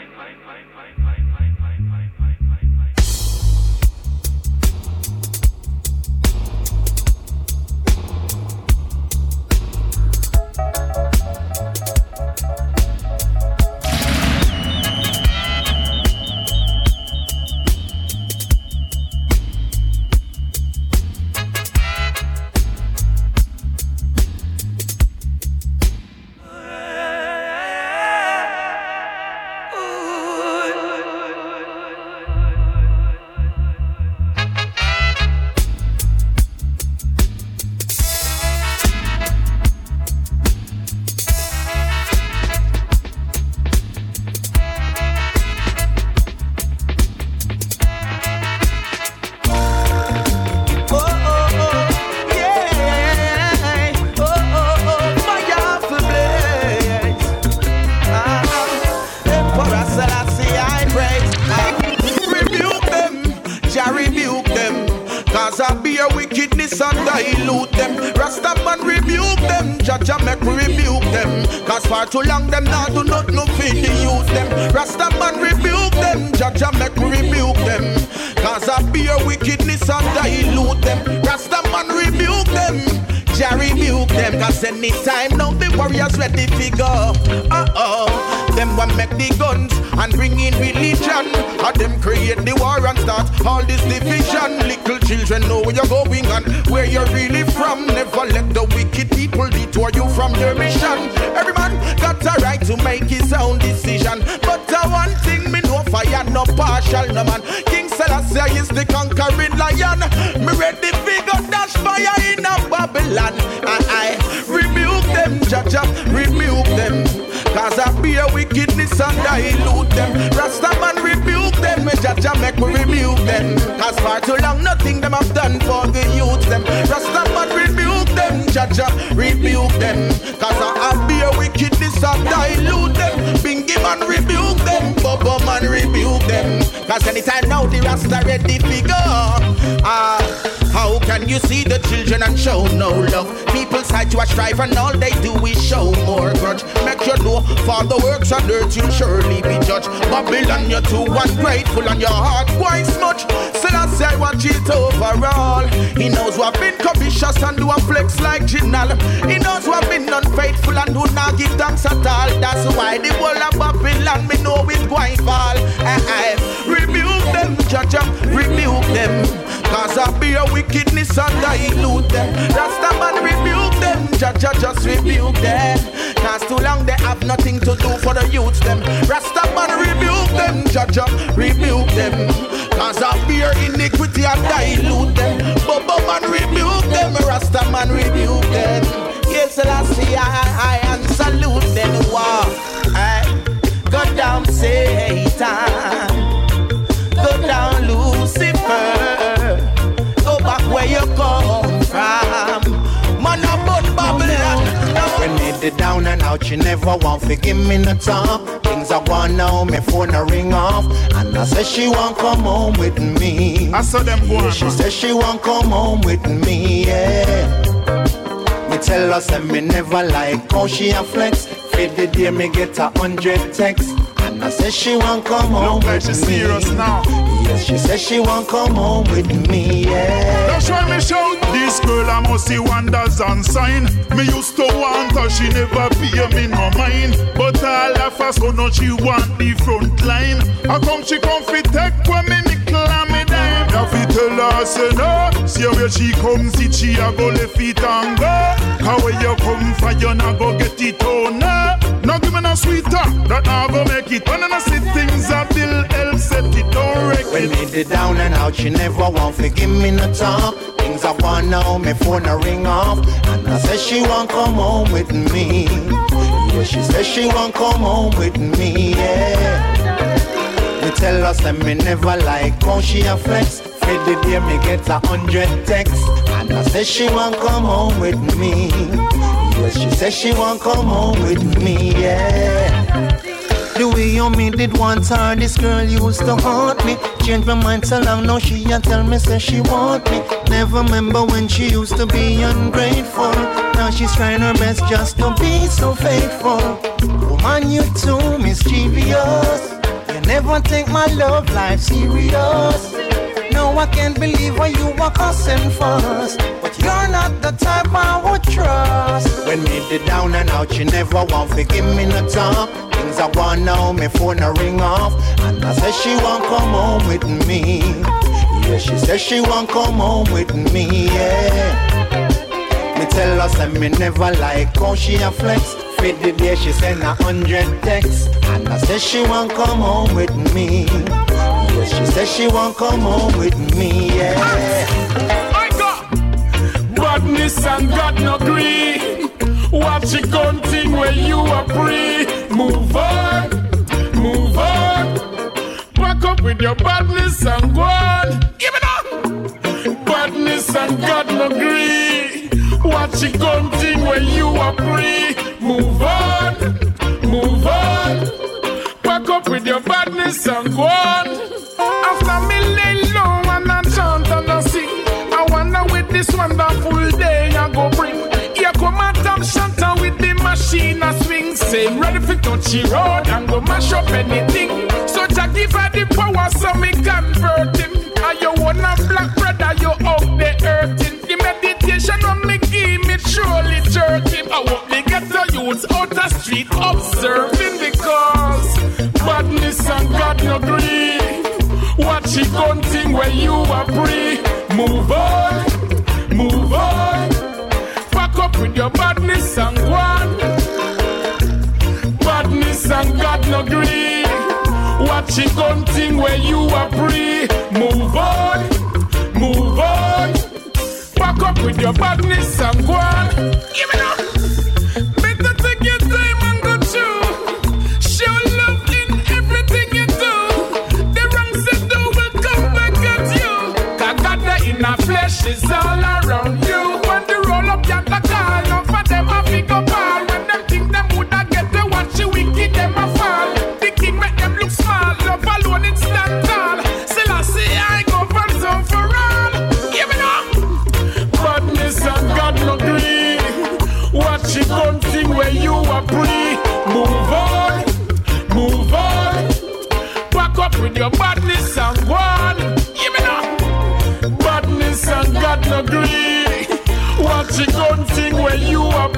S21: not
S20: give thanks at all. That's why the whole of Babylon me know it going fall. Eh, eh. Rebuke them, judge them, rebuke them. Cause I be a wickedness and dilute them. Rasta man rebuke them, judge just rebuke them. Cause too long they have nothing to do for the youths them. Rasta man rebuke them, judge rebuke them. Cause I fear iniquity and dilute them. Bubba man rebuke them, Rasta man rebuke them. Yes, I see I, I and salute them. Wow. Aye. Eh? Go down, Satan. The down and out, she never want to give me no talk. Things are gone now, my phone a ring off. And I say she want come home with me. I saw them go She said she want come home with me, yeah. Me tell her say me never like how she a flex. Feed the day me get a hundred texts. And I said she want come home with me. serious now. Yes, she said she want come home with me, yeah.
S11: That's why me shout This girl I must see wonders and sign. Me used to want her, she never pay me no mind. But I laugh us oh so now she want the front line. How come she come fit take when me me climb me dime? Now fi tell her say no. See where she come sit she a go left it and go. Cause where you come from you not go get it on no No give me no sweet talk that I go make it When I see things I build help set it don't wreck
S20: When me the down and out, she never want to give me no talk. Things I want now, me phone a ring off. And I say she won't come home with me. Yeah, she says she won't come home with me, yeah. Me tell her say me never like how she a flex. The day me get a hundred texts. And I say she won't come home with me. She says she want come home with me, yeah. The way you me did one time, this girl used to haunt me. Changed my mind so long, now she a tell me say she want me. Never remember when she used to be ungrateful. Now she's trying her best just to be so faithful. Woman, you too mischievous. You never take my love life serious. I can't believe what you were cussing first. But you're not the type I would trust. When me the down and out, you never want to give me no talk. Things I want now, my phone a ring off. And I say she won't come home with me. Yeah, she says she won't come home with me, yeah. Me tell her say me never like how she a flex. Fit the day she send a hundred texts. And I say she won't come home with me. Yeah, she says she won't come home with me, yeah.
S11: I got badness and God no green. Watch it gun thing where you are free. Move on, move on. Back up with your badness and go on. Give it up. Badness and God no green. Watch it gun thing where you are free. Move on, move on. Back up with your badness and go swing. Same ready for touch the road and go mash up anything. So Jah give her the power so me convert him. Are you one a black brother you out there hurting? The meditation when me give me surely jerk him. I want me get the youths out the street observing because badness and God no agree. Watch it gun thing where you are free. Move on, move on. Back up with your badness and go no agree. Watch it gun thing where you are free. Move on, move on. Back up with your badness and go on. Give it up.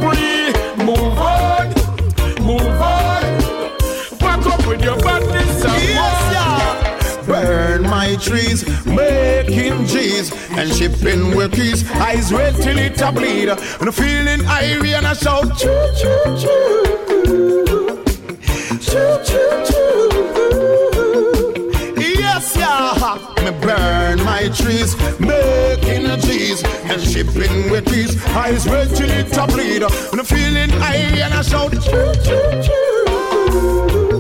S11: Free. Move on, move on. Back up with your badness and
S5: Yes, yeah. Burn my trees, making G's and shipping with keys. Eyes red till it a bleed. And I'm feeling irie and I shout choo choo choo. Choo choo choo. Yes, yeah. Me burn my trees, And shipping with keys. Eyes red till it a bleed. And I'm feeling irie and I shout choo choo. Choo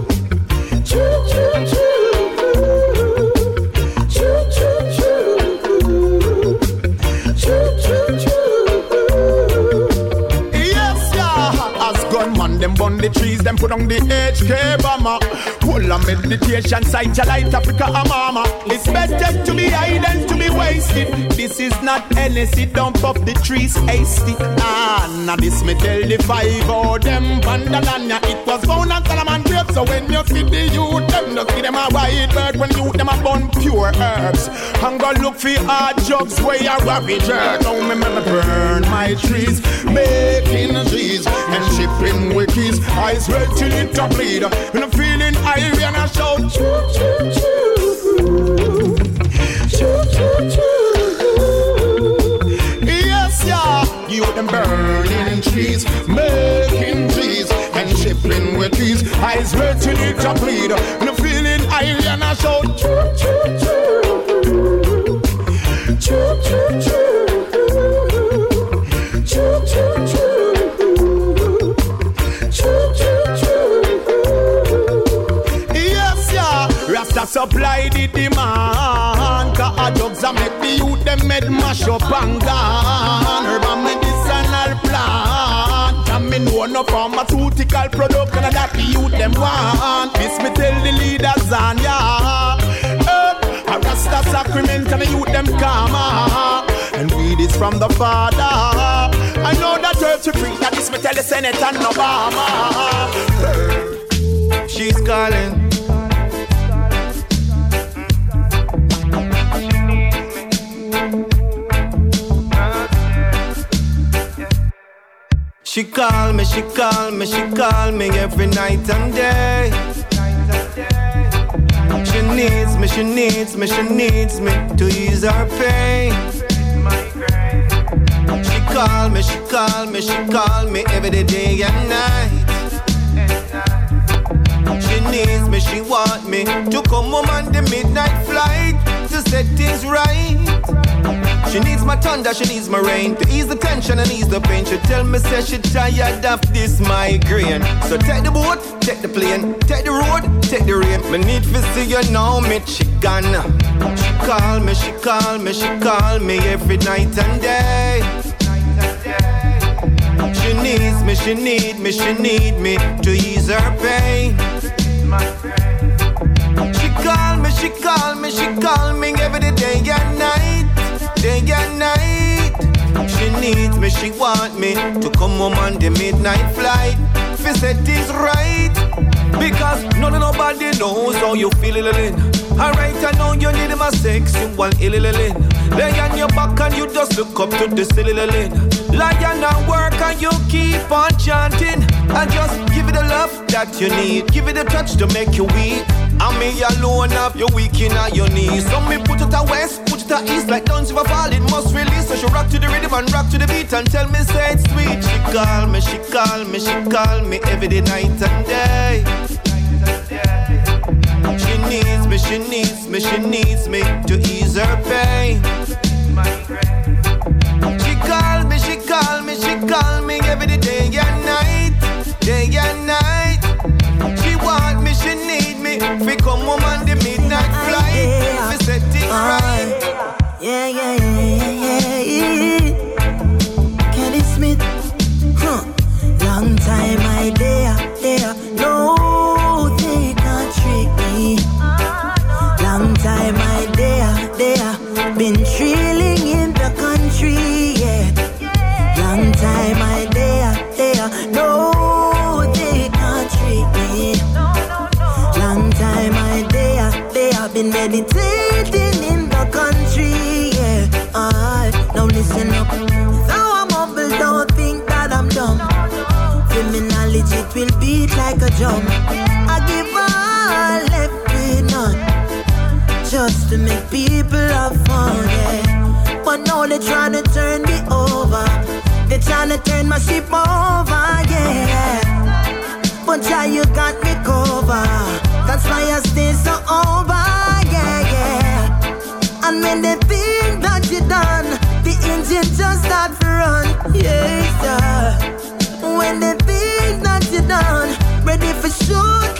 S5: them burn the trees, them put on the HK bomber. Full of meditation, sight your light, Africa, a mama. It's better to be high than to be wasted. This is not Hennessy, dump up the trees hasty. Ah, now this me tell the five oh them Pandalanya. It was found on grave, so when you see the youth, them no see them a white bird. When you them a burn pure herbs. And go look for hard jugs where you ravage earth. Now me me burn my trees, making trees and shipping keys. Eyes red till it a bleed. And I'm feeling irie and I shout choo choo choo. Choo choo choo. Yes, yeah. You them burning trees chaplain with these eyes where to need to plead. And the feeling high and I shout, choo choo choo, choo choo choo, choo choo choo, choo choo choo. Yes, yeah, Rasta supply the demand. Cause our drugs that make the youth them med mash up and gone. Urban Know no pharmaceutical product and that the youth them want. This me tell the leaders and yeah. Eh, A Rasta sacrament and the youth them karma. And weed is from the father. I know that earth to free. That this me tell the Senate and Obama. She's calling. She call me, she call me, she call me every night and day. She needs me, she needs me, she needs me to ease her pain. She call me, she call me, she call me every day and night. She needs me, she want me to come home on the midnight flight to set things right. She needs my thunder, she needs my rain to ease the tension and ease the pain. She tell me say she tired of this migraine. So take the boat, take the plane, take the road, take the rain. Me need to see you now, me. She call me, she call me, she call me every night and day. She needs me, she need me, she need me to ease her pain. She call me, she call me, she call me every day and night, day and night. She needs me, she want me to come home on the midnight flight. Fi set things right, because none of nobody knows how you feel, Lilin. Alright, I know you need my sexy one, Lilin. Lay on your back and you just look up to the ceiling. Lion and work and you keep on chanting. And just give it the love that you need. Give it a touch to make you weak. And me alone have you weak in your knees. So me put it a west, put it a east like don't ever fall. It must release. So she rock to the rhythm and rock to the beat and tell me say it's sweet. She call me, she call me, she call me every day, night and day. She needs me, she needs me, she needs me to ease her pain. She call me, she call me, she call me every day
S22: drum. I give all left with none, just to make people have fun, yeah. But now they tryna turn me over. They tryna turn my ship over, yeah. But yeah, you got me covered. That's why I stay so over, yeah, yeah. And when they think that you're done, the engine just start to run, yes, sir. When they for shoot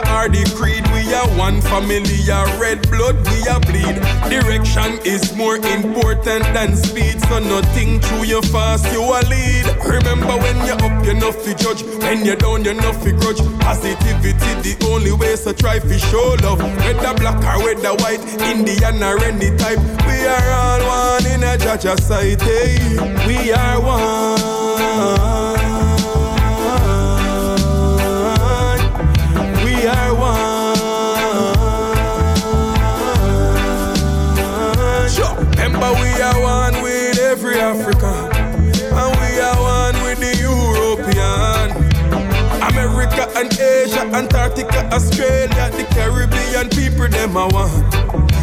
S23: color or the creed. We are one family, a red blood, we are bleed. Direction is more important than speed, so nothing through your fast, you a lead. Remember when you're up, you're not fi judge. When you're down, you're not fi grudge. Positivity, the only way, so try fi show love. Red Whether black or whether white, Indian or any type, we are all one in a Jaja sight. Hey, we are one. And Asia, Antarctica, Australia, the Caribbean people, them I want.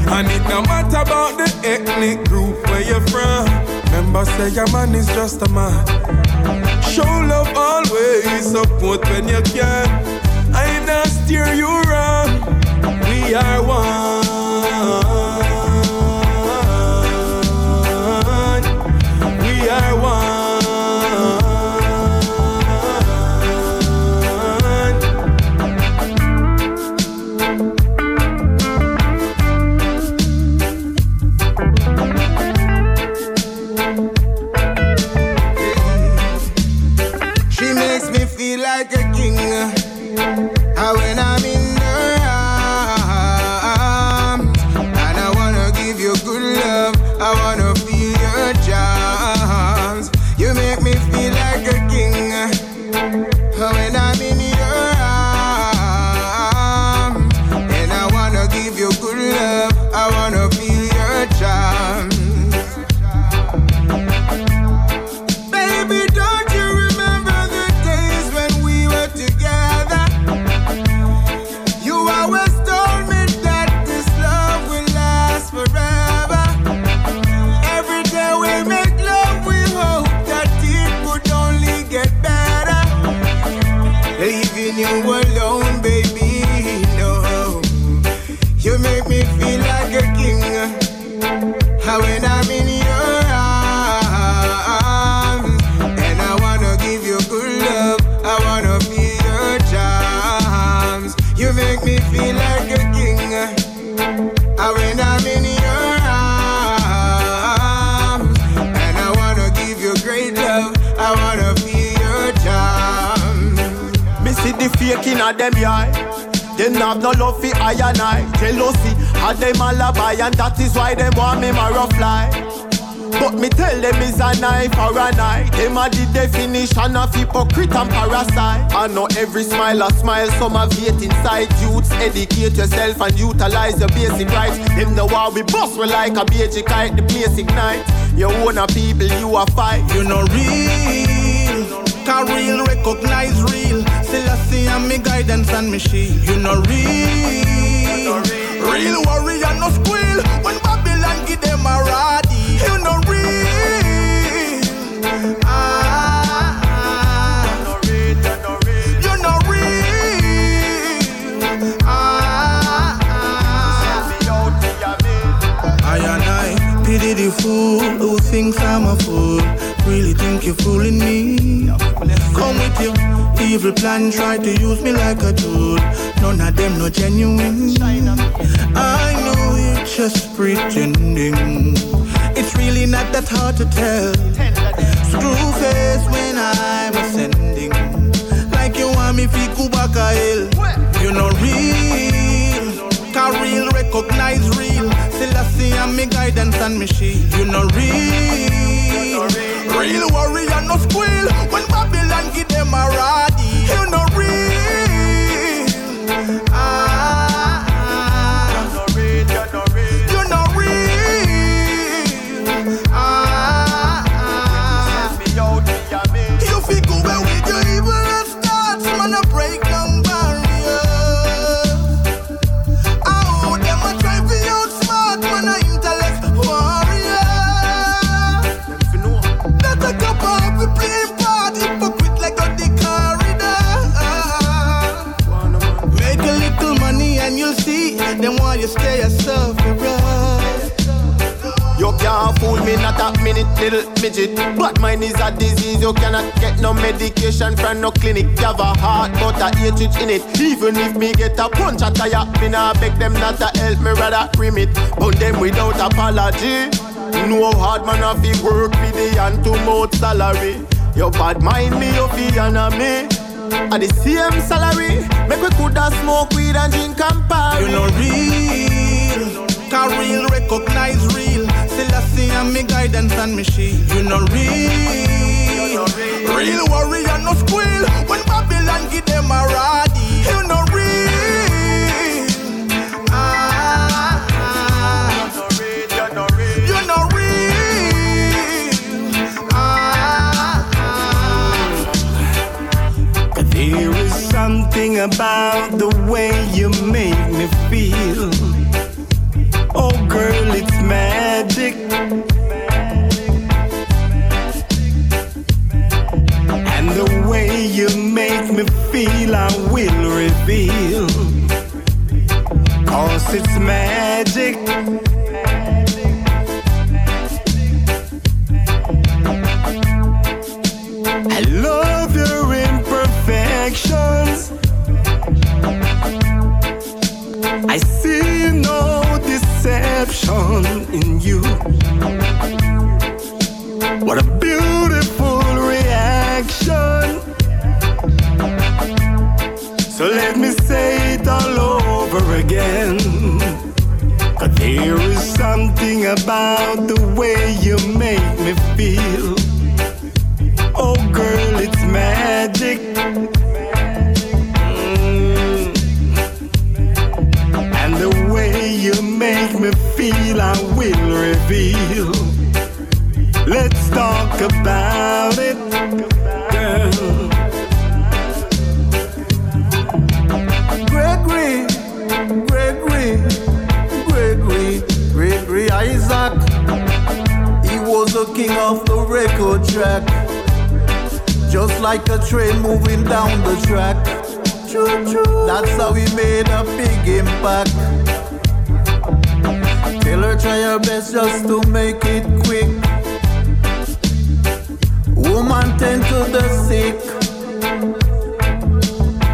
S23: And it no matter about the ethnic group where you're from. Remember, say your man is just a man. Show love always, support when you can. I not steer you wrong. We are one.
S20: Them eye. Them have no love for I and I. Jealousy, had them alibi, and that is why them want me marrow fly. But me tell them it's a knife or a knife. Them a the definition of hypocrite and parasite. I know every smile a smile, some have hate inside. Youths, educate yourself and utilize your basic rights. Them know how we bust we like a BG kite, the place ignite. You own a people, you a fight.
S23: You know real, can real recognize real. Still see I'm me guidance and me shield. You know real, real warrior no squeal. When Babylon give them a radi. You know real, ah, you know real, ah. I and I pity the fool who
S17: thinks I'm a fool. Really think you're fooling me? Come with your evil plan, try to use me like a tool. None of them no genuine. I know you're just pretending. It's really not that hard to tell.
S4: Get no medication from no clinic. You have a heart, but I a hatred in it. Even if me get a punch a tire, me nah beg them not to help me, rather rim it. But them without apology. No hard man have to work with the hand to mouth salary. Your bad mind me, you honor me. At the same salary, make we coulda smoke weed and drink Campari.
S17: You know real, can real recognize real. I see I'm me guidance and me shield. You know real, real warrior no squeal. When Babylon give them a radi. You know real. Ah, ah. You know real. Ah, ah.
S24: There is something about the way you make feel, I will reveal. Cause it's magic. I love your imperfections. I see no deception in you. About the way you make me feel.
S25: Was the the record track. Just like a train moving down the track. That's how he made a big impact. Tell her try her best just to make it quick. Woman tend to the sick.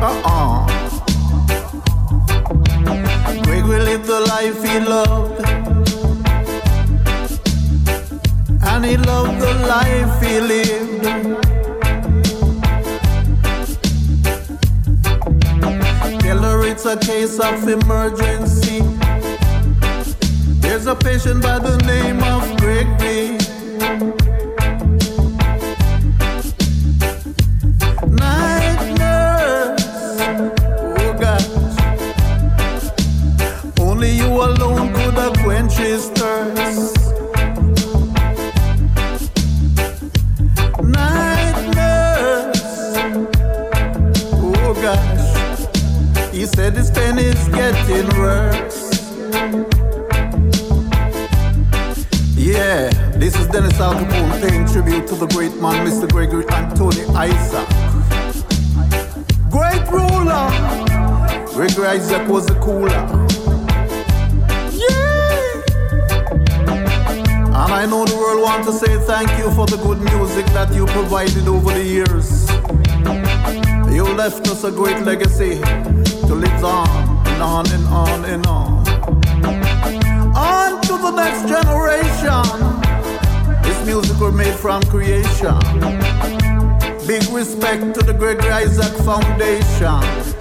S25: Uh-uh. Gregory lived the life he loved. Life he lived. Tell her it's a case of emergency. There's a patient by the name of Gregory. cooler. Yeah. And I know the world wants to say thank you for the good music that you provided over the years. You left us a great legacy to live on and on and on and on. On to the next generation. This music was made from creation. Big respect to the Gregory Isaac Foundation.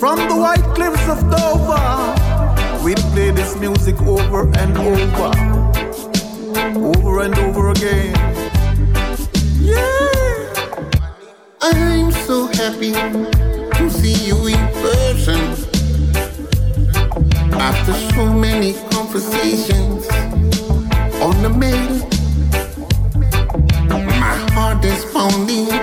S25: From the white cliffs of Dover, we play this music over and over, over and over again.
S26: Yeah, I'm so happy to see you in person. After so many conversations on the mail, my heart is pounding.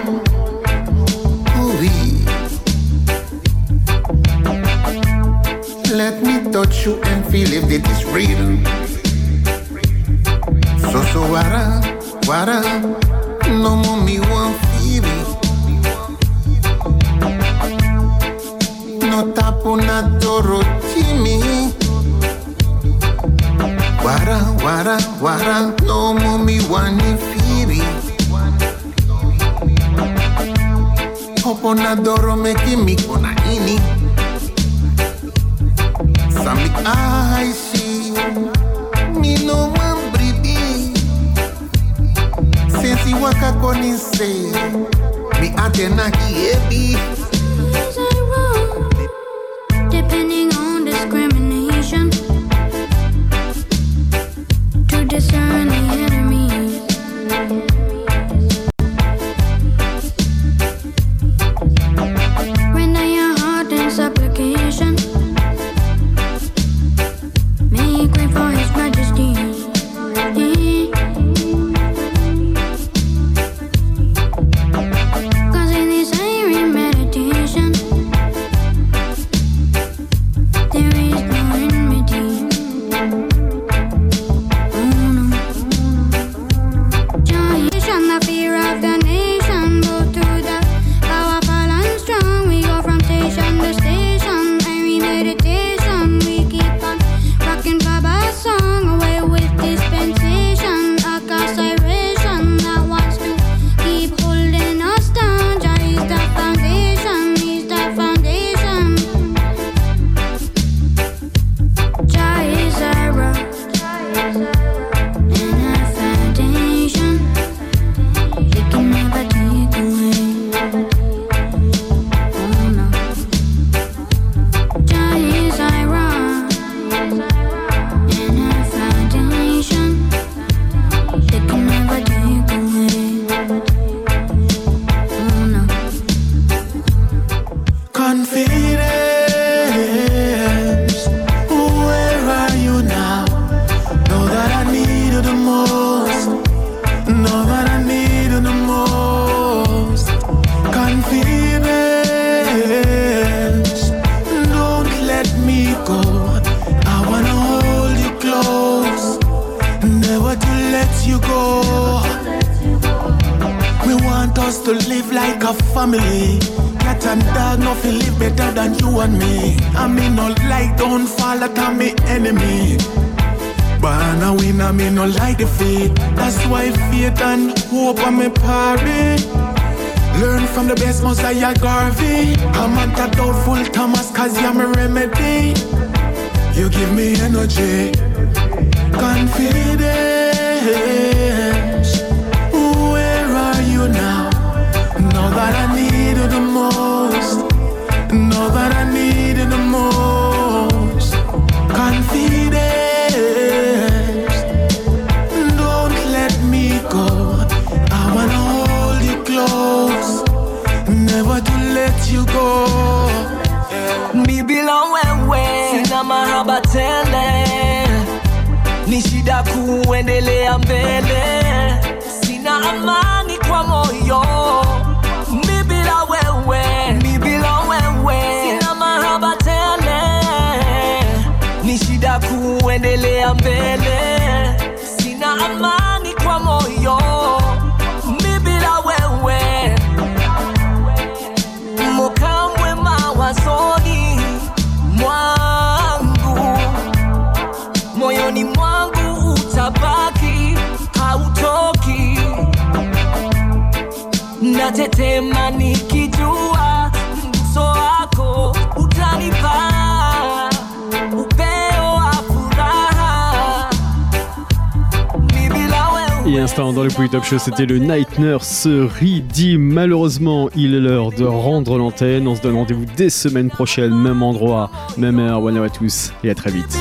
S2: C'était le Night Nurse Redeem. Malheureusement, il est l'heure de rendre l'antenne. On se donne rendez-vous dès semaine prochaine, même endroit, même heure. One à tous et à très vite.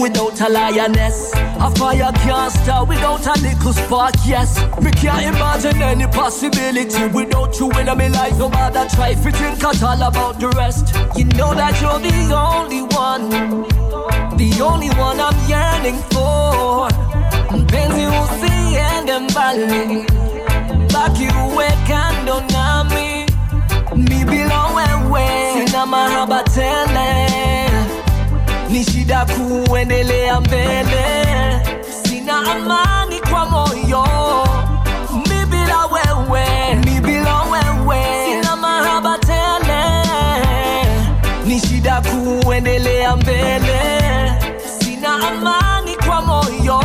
S18: Without a lioness. A fire can't start without a little spark yes. Me can't imagine any possibility without you in my life. No matter try to think at all about the rest. You know that you're the only one the only one I'm yearning for. Mpenzi usiende mbali, baki uwe kando nami, mi bila wewe sina mahaba tele, ni shida kuendelea mbele, sina amani kwa moyo, mi bila wewe, mi bila wewe. Sina mahaba tele. Ni shida kuendelea mbele, sina amani kwa moyo